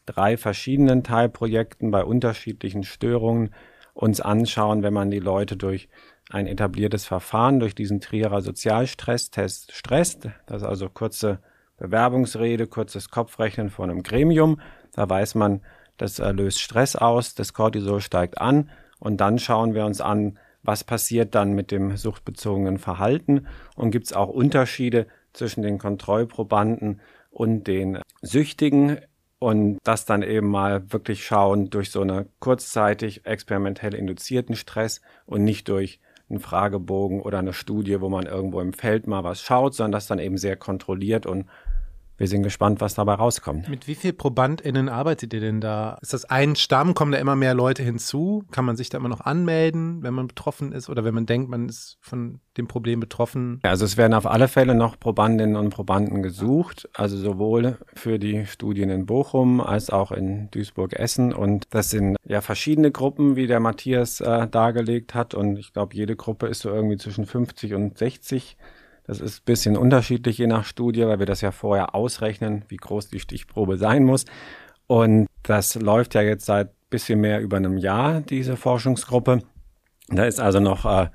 drei verschiedenen Teilprojekten bei unterschiedlichen Störungen uns anschauen, wenn man die Leute durch ein etabliertes Verfahren durch diesen Trierer Sozialstresstest stresst. Das ist also kurze Bewerbungsrede, kurzes Kopfrechnen von einem Gremium. Da weiß man, das löst Stress aus, das Cortisol steigt an und dann schauen wir uns an, was passiert dann mit dem suchtbezogenen Verhalten und gibt es auch Unterschiede zwischen den Kontrollprobanden und den Süchtigen und das dann eben mal wirklich schauen durch so eine kurzzeitig experimentell induzierten Stress und nicht durch einen Fragebogen oder eine Studie, wo man irgendwo im Feld mal was schaut, sondern das dann eben sehr kontrolliert und wir sind gespannt, was dabei rauskommt. Mit wie vielen ProbandInnen arbeitet ihr denn da? Ist das ein Stamm? Kommen da immer mehr Leute hinzu? Kann man sich da immer noch anmelden, wenn man betroffen ist oder wenn man denkt, man ist von dem Problem betroffen? Also es werden auf alle Fälle noch Probandinnen und Probanden gesucht, also sowohl für die Studien in Bochum als auch in Duisburg-Essen. Und das sind ja verschiedene Gruppen, wie der Matthias äh, dargelegt hat. Und ich glaube, jede Gruppe ist so irgendwie zwischen 50 und 60 das ist ein bisschen unterschiedlich je nach Studie, weil wir das ja vorher ausrechnen, wie groß die Stichprobe sein muss. Und das läuft ja jetzt seit bisschen mehr über einem Jahr, diese Forschungsgruppe. Da ist also noch, äh,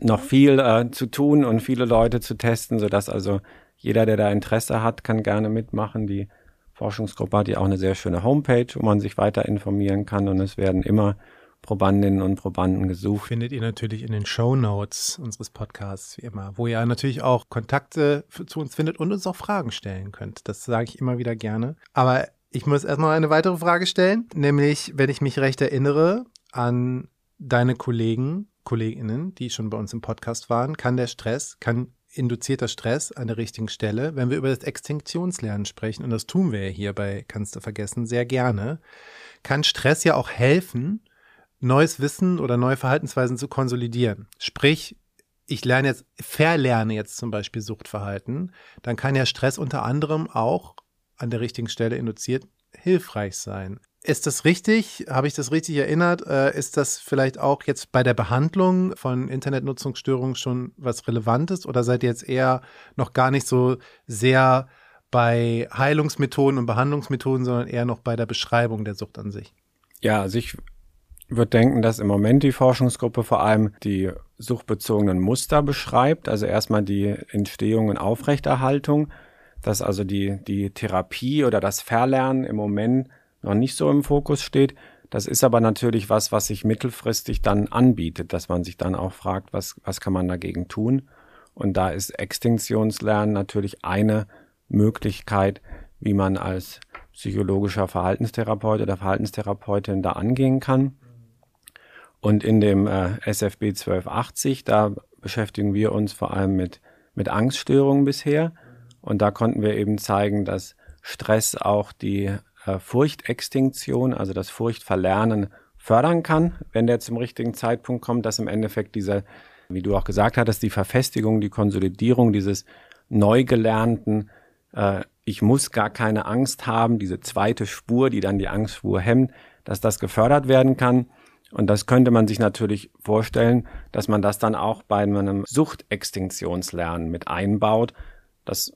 noch viel äh, zu tun und viele Leute zu testen, sodass also jeder, der da Interesse hat, kann gerne mitmachen. Die Forschungsgruppe hat ja auch eine sehr schöne Homepage, wo man sich weiter informieren kann und es werden immer Probandinnen und Probanden gesucht. Findet ihr natürlich in den Show Notes unseres Podcasts, wie immer, wo ihr natürlich auch Kontakte zu uns findet und uns auch Fragen stellen könnt. Das sage ich immer wieder gerne. Aber ich muss erstmal eine weitere Frage stellen, nämlich, wenn ich mich recht erinnere an deine Kollegen, Kolleginnen, die schon bei uns im Podcast waren, kann der Stress, kann induzierter Stress an der richtigen Stelle, wenn wir über das Extinktionslernen sprechen, und das tun wir hier bei Kannst du vergessen sehr gerne, kann Stress ja auch helfen, neues Wissen oder neue Verhaltensweisen zu konsolidieren. Sprich, ich lerne jetzt, verlerne jetzt zum Beispiel Suchtverhalten, dann kann ja Stress unter anderem auch an der richtigen Stelle induziert hilfreich sein. Ist das richtig? Habe ich das richtig erinnert? Äh, ist das vielleicht auch jetzt bei der Behandlung von Internetnutzungsstörungen schon was Relevantes oder seid ihr jetzt eher noch gar nicht so sehr bei Heilungsmethoden und Behandlungsmethoden, sondern eher noch bei der Beschreibung der Sucht an sich? Ja, also ich würde denken, dass im Moment die Forschungsgruppe vor allem die suchtbezogenen Muster beschreibt, also erstmal die Entstehung und Aufrechterhaltung, dass also die, die Therapie oder das Verlernen im Moment noch nicht so im Fokus steht. Das ist aber natürlich was, was sich mittelfristig dann anbietet, dass man sich dann auch fragt, was, was kann man dagegen tun? Und da ist Extinktionslernen natürlich eine Möglichkeit, wie man als psychologischer Verhaltenstherapeut oder Verhaltenstherapeutin da angehen kann. Und in dem äh, SFB 1280, da beschäftigen wir uns vor allem mit, mit Angststörungen bisher. Und da konnten wir eben zeigen, dass Stress auch die äh, Furchtextinktion, also das Furchtverlernen, fördern kann, wenn der zum richtigen Zeitpunkt kommt, dass im Endeffekt dieser, wie du auch gesagt hattest, die Verfestigung, die Konsolidierung dieses neu gelernten, äh, ich muss gar keine Angst haben, diese zweite Spur, die dann die Angstspur hemmt, dass das gefördert werden kann. Und das könnte man sich natürlich vorstellen, dass man das dann auch bei einem Suchtextinktionslernen mit einbaut. Das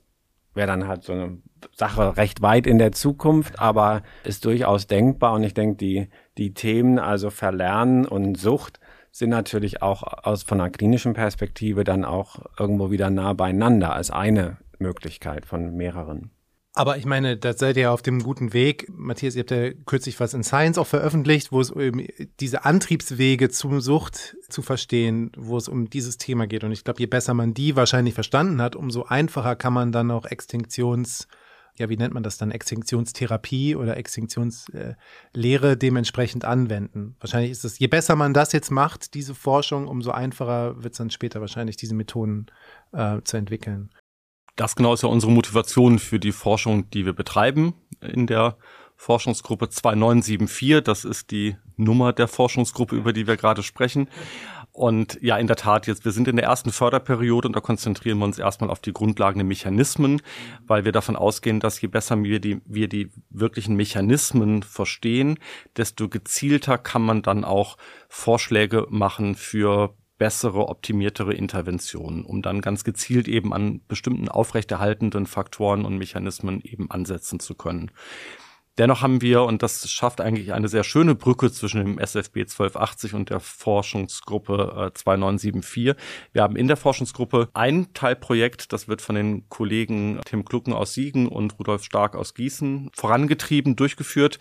wäre dann halt so eine Sache recht weit in der Zukunft, aber ist durchaus denkbar. Und ich denke, die, die Themen, also Verlernen und Sucht, sind natürlich auch aus von einer klinischen Perspektive dann auch irgendwo wieder nah beieinander als eine Möglichkeit von mehreren. Aber ich meine, da seid ihr auf dem guten Weg. Matthias, ihr habt ja kürzlich was in Science auch veröffentlicht, wo es um diese Antriebswege zum Sucht zu verstehen, wo es um dieses Thema geht. Und ich glaube, je besser man die wahrscheinlich verstanden hat, umso einfacher kann man dann auch Extinktions, ja, wie nennt man das dann, Extinktionstherapie oder Extinktionslehre dementsprechend anwenden. Wahrscheinlich ist es, je besser man das jetzt macht, diese Forschung, umso einfacher wird es dann später wahrscheinlich, diese Methoden äh, zu entwickeln. Das genau ist ja unsere Motivation für die Forschung, die wir betreiben in der Forschungsgruppe 2974. Das ist die Nummer der Forschungsgruppe, über die wir gerade sprechen. Und ja, in der Tat, jetzt, wir sind in der ersten Förderperiode und da konzentrieren wir uns erstmal auf die Grundlagen der Mechanismen, weil wir davon ausgehen, dass je besser wir die, wir die wirklichen Mechanismen verstehen, desto gezielter kann man dann auch Vorschläge machen für bessere, optimiertere Interventionen, um dann ganz gezielt eben an bestimmten aufrechterhaltenden Faktoren und Mechanismen eben ansetzen zu können. Dennoch haben wir, und das schafft eigentlich eine sehr schöne Brücke zwischen dem SFB 1280 und der Forschungsgruppe äh, 2974. Wir haben in der Forschungsgruppe ein Teilprojekt, das wird von den Kollegen Tim Klucken aus Siegen und Rudolf Stark aus Gießen vorangetrieben, durchgeführt.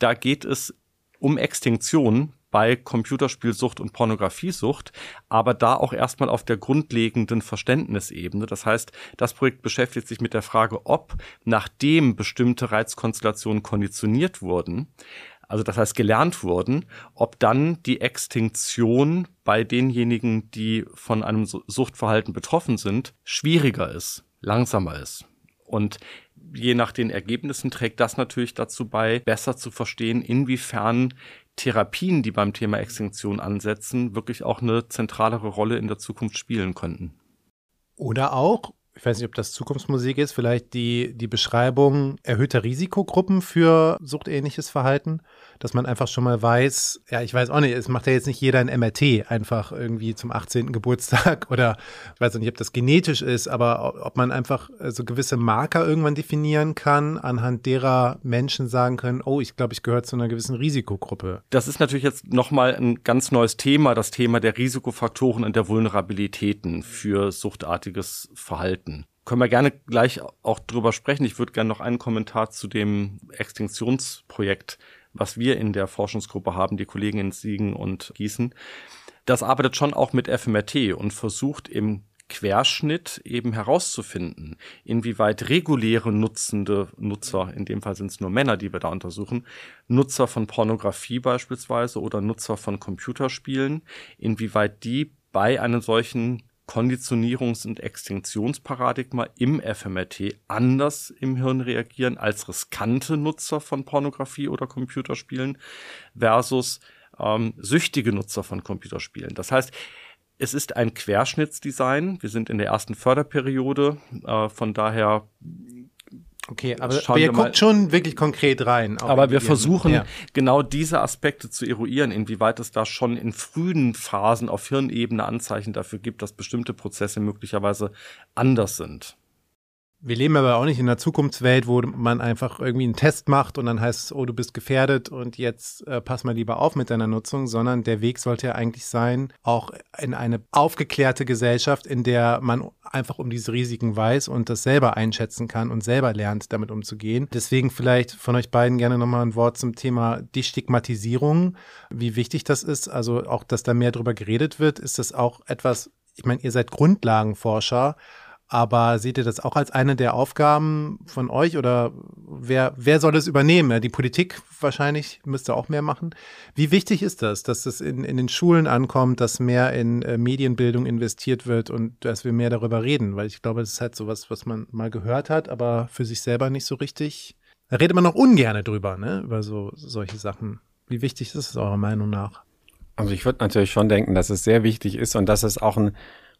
Da geht es um Extinktion bei Computerspielsucht und Pornografiesucht, aber da auch erstmal auf der grundlegenden Verständnisebene. Das heißt, das Projekt beschäftigt sich mit der Frage, ob nachdem bestimmte Reizkonstellationen konditioniert wurden, also das heißt gelernt wurden, ob dann die Extinktion bei denjenigen, die von einem Suchtverhalten betroffen sind, schwieriger ist, langsamer ist. Und je nach den Ergebnissen trägt das natürlich dazu bei, besser zu verstehen, inwiefern Therapien, die beim Thema Extinktion ansetzen, wirklich auch eine zentralere Rolle in der Zukunft spielen könnten. Oder auch, ich weiß nicht, ob das Zukunftsmusik ist, vielleicht die, die Beschreibung erhöhter Risikogruppen für suchtähnliches Verhalten, dass man einfach schon mal weiß, ja, ich weiß auch nicht, es macht ja jetzt nicht jeder ein MRT einfach irgendwie zum 18. Geburtstag oder ich weiß nicht, ob das genetisch ist, aber ob man einfach so gewisse Marker irgendwann definieren kann, anhand derer Menschen sagen können, oh, ich glaube, ich gehöre zu einer gewissen Risikogruppe. Das ist natürlich jetzt nochmal ein ganz neues Thema, das Thema der Risikofaktoren und der Vulnerabilitäten für suchtartiges Verhalten können wir gerne gleich auch drüber sprechen. Ich würde gerne noch einen Kommentar zu dem Extinktionsprojekt, was wir in der Forschungsgruppe haben, die Kollegen in Siegen und Gießen. Das arbeitet schon auch mit FMRT und versucht im Querschnitt eben herauszufinden, inwieweit reguläre nutzende Nutzer, in dem Fall sind es nur Männer, die wir da untersuchen, Nutzer von Pornografie beispielsweise oder Nutzer von Computerspielen, inwieweit die bei einem solchen Konditionierungs- und Extinktionsparadigma im FMRT anders im Hirn reagieren als riskante Nutzer von Pornografie oder Computerspielen versus ähm, süchtige Nutzer von Computerspielen. Das heißt, es ist ein Querschnittsdesign. Wir sind in der ersten Förderperiode. Äh, von daher Okay, aber, aber ihr guckt schon wirklich konkret rein. Aber wir versuchen ja. genau diese Aspekte zu eruieren, inwieweit es da schon in frühen Phasen auf Hirnebene Anzeichen dafür gibt, dass bestimmte Prozesse möglicherweise anders sind. Wir leben aber auch nicht in einer Zukunftswelt, wo man einfach irgendwie einen Test macht und dann heißt es, oh, du bist gefährdet und jetzt äh, pass mal lieber auf mit deiner Nutzung, sondern der Weg sollte ja eigentlich sein, auch in eine aufgeklärte Gesellschaft, in der man einfach um diese Risiken weiß und das selber einschätzen kann und selber lernt, damit umzugehen. Deswegen vielleicht von euch beiden gerne nochmal ein Wort zum Thema Destigmatisierung, wie wichtig das ist, also auch, dass da mehr drüber geredet wird. Ist das auch etwas, ich meine, ihr seid Grundlagenforscher, Aber seht ihr das auch als eine der Aufgaben von euch oder wer, wer soll das übernehmen? Die Politik wahrscheinlich müsste auch mehr machen. Wie wichtig ist das, dass es in, in den Schulen ankommt, dass mehr in äh, Medienbildung investiert wird und dass wir mehr darüber reden? Weil ich glaube, das ist halt sowas, was man mal gehört hat, aber für sich selber nicht so richtig. Da redet man noch ungern drüber, ne? Über so solche Sachen. Wie wichtig ist es eurer Meinung nach? Also ich würde natürlich schon denken, dass es sehr wichtig ist und dass es auch ein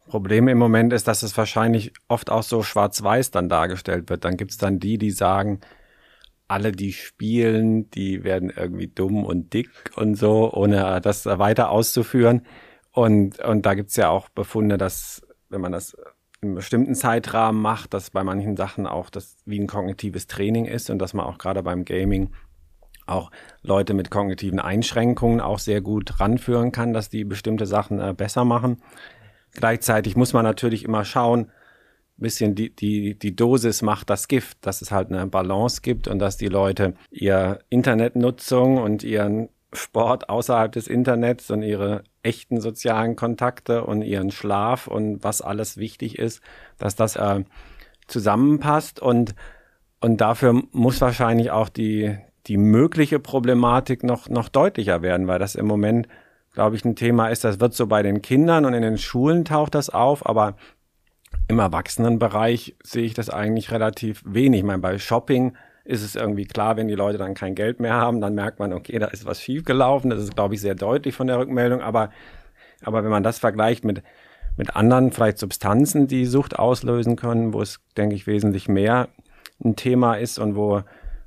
Problem im Moment ist, dass es wahrscheinlich oft auch so schwarz-weiß dann dargestellt wird. Dann gibt's dann die, die sagen, alle, die spielen, die werden irgendwie dumm und dick und so, ohne das weiter auszuführen. Und, und da gibt's ja auch Befunde, dass wenn man das in bestimmten Zeitrahmen macht, dass bei manchen Sachen auch das wie ein kognitives Training ist und dass man auch gerade beim Gaming auch Leute mit kognitiven Einschränkungen auch sehr gut ranführen kann, dass die bestimmte Sachen äh, besser machen. Gleichzeitig muss man natürlich immer schauen, bisschen die, die, die Dosis macht das Gift, dass es halt eine Balance gibt und dass die Leute ihr Internetnutzung und ihren Sport außerhalb des Internets und ihre echten sozialen Kontakte und ihren Schlaf und was alles wichtig ist, dass das äh, zusammenpasst. Und und dafür muss wahrscheinlich auch die die mögliche Problematik noch noch deutlicher werden, weil das im Moment glaube ich, ein Thema ist. Das wird so bei den Kindern und in den Schulen taucht das auf, aber im Erwachsenenbereich sehe ich das eigentlich relativ wenig. Ich meine, bei Shopping ist es irgendwie klar, wenn die Leute dann kein Geld mehr haben, dann merkt man, okay, da ist was schiefgelaufen. Das ist, glaube ich, sehr deutlich von der Rückmeldung. Aber, aber wenn man das vergleicht mit, mit anderen vielleicht Substanzen, die Sucht auslösen können, wo es, denke ich, wesentlich mehr ein Thema ist und wo,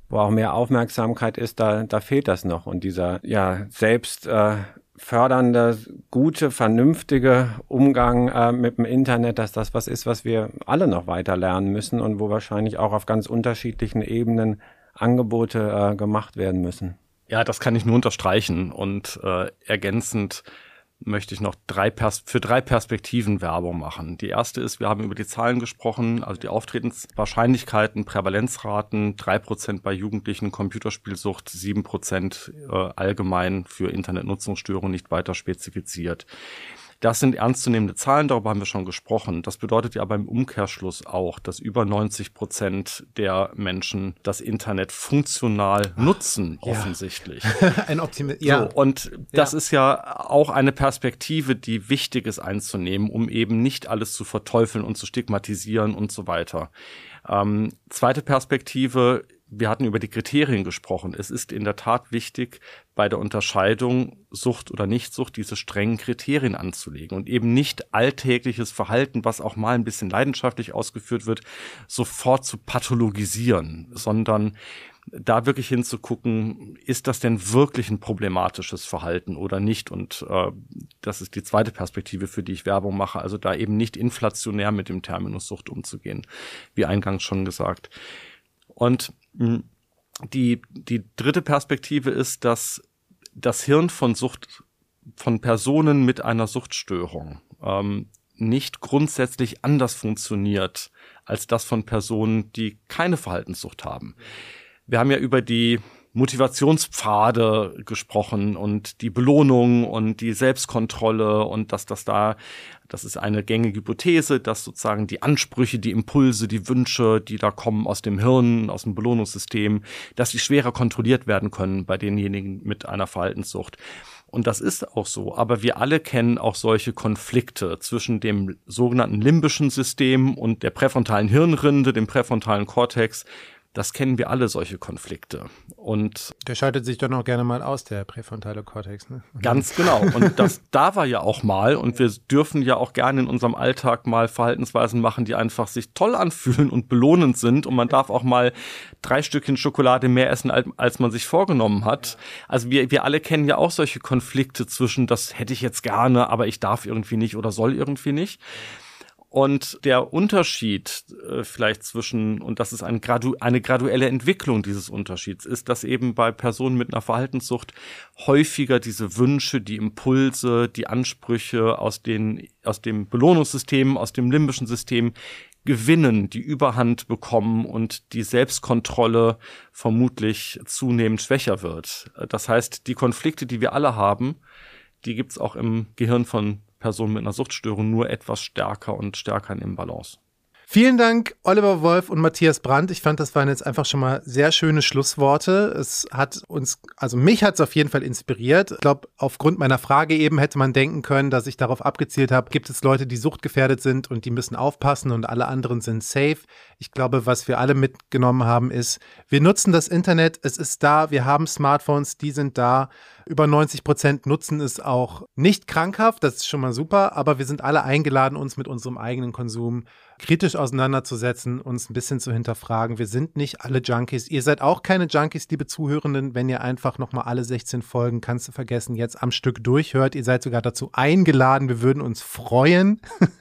wo auch mehr Aufmerksamkeit ist, da, da fehlt das noch. Und dieser, ja, selbst, äh, fördernde, gute, vernünftige Umgang äh, mit dem Internet, dass das was ist, was wir alle noch weiter lernen müssen und wo wahrscheinlich auch auf ganz unterschiedlichen Ebenen Angebote äh, gemacht werden müssen. Ja, das kann ich nur unterstreichen und äh, ergänzend möchte ich noch drei Pers für drei Perspektiven Werbung machen. Die erste ist, wir haben über die Zahlen gesprochen, also die Auftretenswahrscheinlichkeiten, Prävalenzraten, drei Prozent bei Jugendlichen, Computerspielsucht, sieben Prozent äh, allgemein für Internetnutzungsstörungen nicht weiter spezifiziert. Das sind ernstzunehmende Zahlen, darüber haben wir schon gesprochen. Das bedeutet ja beim Umkehrschluss auch, dass über 90 Prozent der Menschen das Internet funktional nutzen, ja. offensichtlich. Ein Optimist. Ja. So, und das ja. ist ja auch eine Perspektive, die wichtig ist einzunehmen, um eben nicht alles zu verteufeln und zu stigmatisieren und so weiter. Ähm, zweite Perspektive wir hatten über die Kriterien gesprochen. Es ist in der Tat wichtig, bei der Unterscheidung Sucht oder Nichtsucht diese strengen Kriterien anzulegen und eben nicht alltägliches Verhalten, was auch mal ein bisschen leidenschaftlich ausgeführt wird, sofort zu pathologisieren, sondern da wirklich hinzugucken, ist das denn wirklich ein problematisches Verhalten oder nicht? Und äh, das ist die zweite Perspektive, für die ich Werbung mache. Also da eben nicht inflationär mit dem Terminus Sucht umzugehen, wie eingangs schon gesagt. Und die, die dritte Perspektive ist, dass das Hirn von Sucht, von Personen mit einer Suchtstörung ähm, nicht grundsätzlich anders funktioniert als das von Personen, die keine Verhaltenssucht haben. Wir haben ja über die Motivationspfade gesprochen und die Belohnung und die Selbstkontrolle und dass das da, das ist eine gängige Hypothese, dass sozusagen die Ansprüche, die Impulse, die Wünsche, die da kommen aus dem Hirn, aus dem Belohnungssystem, dass die schwerer kontrolliert werden können bei denjenigen mit einer Verhaltenssucht. Und das ist auch so. Aber wir alle kennen auch solche Konflikte zwischen dem sogenannten limbischen System und der präfrontalen Hirnrinde, dem präfrontalen Kortex, das kennen wir alle, solche Konflikte. Und der schaltet sich dann auch gerne mal aus, der präfrontale Kortex. Ne? Ganz genau. Und das da war ja auch mal. Und wir dürfen ja auch gerne in unserem Alltag mal Verhaltensweisen machen, die einfach sich toll anfühlen und belohnend sind. Und man darf auch mal drei Stückchen Schokolade mehr essen, als man sich vorgenommen hat. Also wir, wir alle kennen ja auch solche Konflikte zwischen, das hätte ich jetzt gerne, aber ich darf irgendwie nicht oder soll irgendwie nicht. Und der Unterschied äh, vielleicht zwischen, und das ist ein gradu eine graduelle Entwicklung dieses Unterschieds, ist, dass eben bei Personen mit einer Verhaltenssucht häufiger diese Wünsche, die Impulse, die Ansprüche aus, den, aus dem Belohnungssystem, aus dem limbischen System gewinnen, die Überhand bekommen und die Selbstkontrolle vermutlich zunehmend schwächer wird. Das heißt, die Konflikte, die wir alle haben, die gibt's auch im Gehirn von Personen mit einer Suchtstörung nur etwas stärker und stärker in Imbalance. Vielen Dank, Oliver Wolf und Matthias Brandt. Ich fand, das waren jetzt einfach schon mal sehr schöne Schlussworte. Es hat uns, also mich hat es auf jeden Fall inspiriert. Ich glaube, aufgrund meiner Frage eben hätte man denken können, dass ich darauf abgezielt habe, gibt es Leute, die suchtgefährdet sind und die müssen aufpassen und alle anderen sind safe. Ich glaube, was wir alle mitgenommen haben, ist, wir nutzen das Internet, es ist da, wir haben Smartphones, die sind da. Über 90 Prozent nutzen es auch nicht krankhaft, das ist schon mal super, aber wir sind alle eingeladen, uns mit unserem eigenen Konsum kritisch auseinanderzusetzen, uns ein bisschen zu hinterfragen. Wir sind nicht alle Junkies. Ihr seid auch keine Junkies, liebe Zuhörenden, wenn ihr einfach nochmal alle 16 Folgen, kannst du vergessen, jetzt am Stück durchhört. Ihr seid sogar dazu eingeladen. Wir würden uns freuen.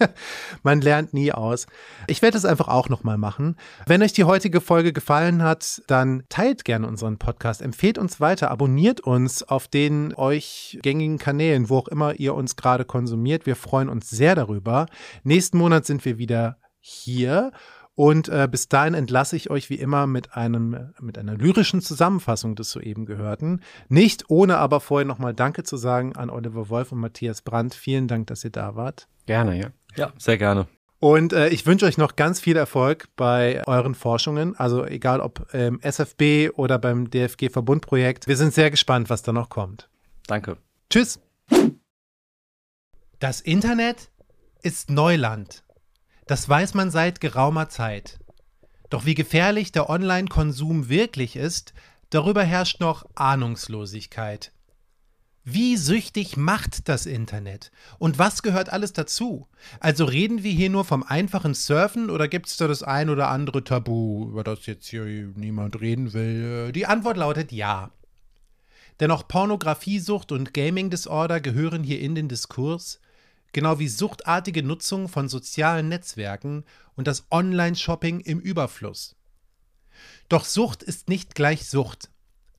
Man lernt nie aus. Ich werde es einfach auch nochmal machen. Wenn euch die heutige Folge gefallen hat, dann teilt gerne unseren Podcast, empfehlt uns weiter, abonniert uns auf den euch gängigen Kanälen, wo auch immer ihr uns gerade konsumiert. Wir freuen uns sehr darüber. Nächsten Monat sind wir wieder hier. Und äh, bis dahin entlasse ich euch wie immer mit einem mit einer lyrischen Zusammenfassung des soeben gehörten. Nicht ohne aber vorher nochmal Danke zu sagen an Oliver Wolf und Matthias Brandt. Vielen Dank, dass ihr da wart. Gerne, ja. Ja, sehr gerne. Und äh, ich wünsche euch noch ganz viel Erfolg bei euren Forschungen. Also egal ob ähm, SFB oder beim DFG-Verbundprojekt. Wir sind sehr gespannt, was da noch kommt. Danke. Tschüss. Das Internet ist Neuland. Das weiß man seit geraumer Zeit. Doch wie gefährlich der Online-Konsum wirklich ist, darüber herrscht noch Ahnungslosigkeit. Wie süchtig macht das Internet? Und was gehört alles dazu? Also reden wir hier nur vom einfachen Surfen oder gibt es da das ein oder andere Tabu, über das jetzt hier niemand reden will? Die Antwort lautet ja. Denn auch Pornografiesucht und Gaming Disorder gehören hier in den Diskurs, genau wie suchtartige Nutzung von sozialen Netzwerken und das Online-Shopping im Überfluss. Doch Sucht ist nicht gleich Sucht,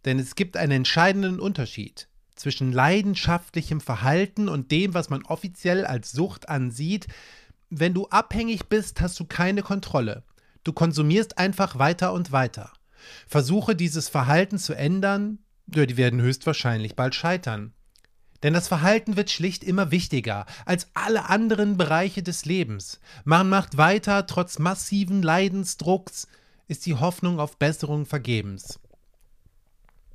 denn es gibt einen entscheidenden Unterschied zwischen leidenschaftlichem Verhalten und dem, was man offiziell als Sucht ansieht. Wenn du abhängig bist, hast du keine Kontrolle. Du konsumierst einfach weiter und weiter. Versuche dieses Verhalten zu ändern, die werden höchstwahrscheinlich bald scheitern. Denn das Verhalten wird schlicht immer wichtiger als alle anderen Bereiche des Lebens. Man macht weiter, trotz massiven Leidensdrucks ist die Hoffnung auf Besserung vergebens.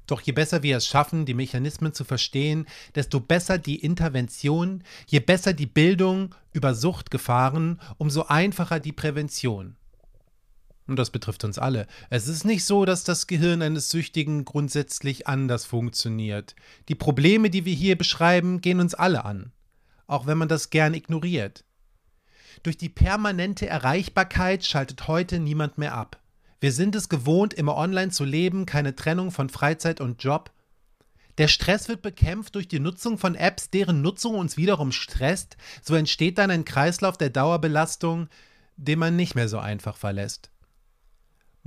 Doch je besser wir es schaffen, die Mechanismen zu verstehen, desto besser die Intervention, je besser die Bildung über Suchtgefahren, umso einfacher die Prävention. Und das betrifft uns alle. Es ist nicht so, dass das Gehirn eines Süchtigen grundsätzlich anders funktioniert. Die Probleme, die wir hier beschreiben, gehen uns alle an, auch wenn man das gern ignoriert. Durch die permanente Erreichbarkeit schaltet heute niemand mehr ab. Wir sind es gewohnt, immer online zu leben, keine Trennung von Freizeit und Job. Der Stress wird bekämpft durch die Nutzung von Apps, deren Nutzung uns wiederum stresst. So entsteht dann ein Kreislauf der Dauerbelastung, den man nicht mehr so einfach verlässt.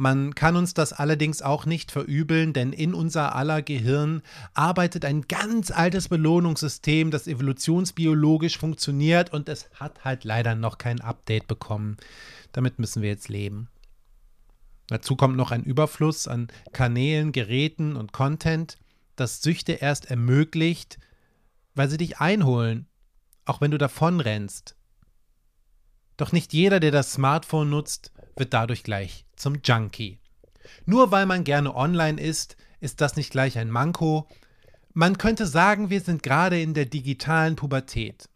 Man kann uns das allerdings auch nicht verübeln, denn in unser aller Gehirn arbeitet ein ganz altes Belohnungssystem, das evolutionsbiologisch funktioniert und es hat halt leider noch kein Update bekommen. Damit müssen wir jetzt leben. Dazu kommt noch ein Überfluss an Kanälen, Geräten und Content, das Süchte erst ermöglicht, weil sie dich einholen, auch wenn du davonrennst. Doch nicht jeder, der das Smartphone nutzt, wird dadurch gleich zum Junkie. Nur weil man gerne online ist, ist das nicht gleich ein Manko. Man könnte sagen, wir sind gerade in der digitalen Pubertät,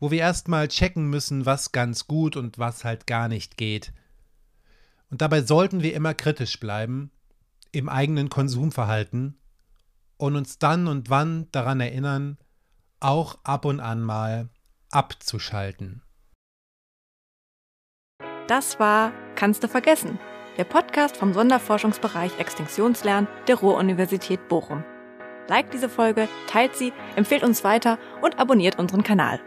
wo wir erstmal checken müssen, was ganz gut und was halt gar nicht geht. Und dabei sollten wir immer kritisch bleiben im eigenen Konsumverhalten und uns dann und wann daran erinnern, auch ab und an mal abzuschalten. Das war Kannst du vergessen? Der Podcast vom Sonderforschungsbereich Extinktionslernen der Ruhr-Universität Bochum. Liked diese Folge, teilt sie, empfehlt uns weiter und abonniert unseren Kanal.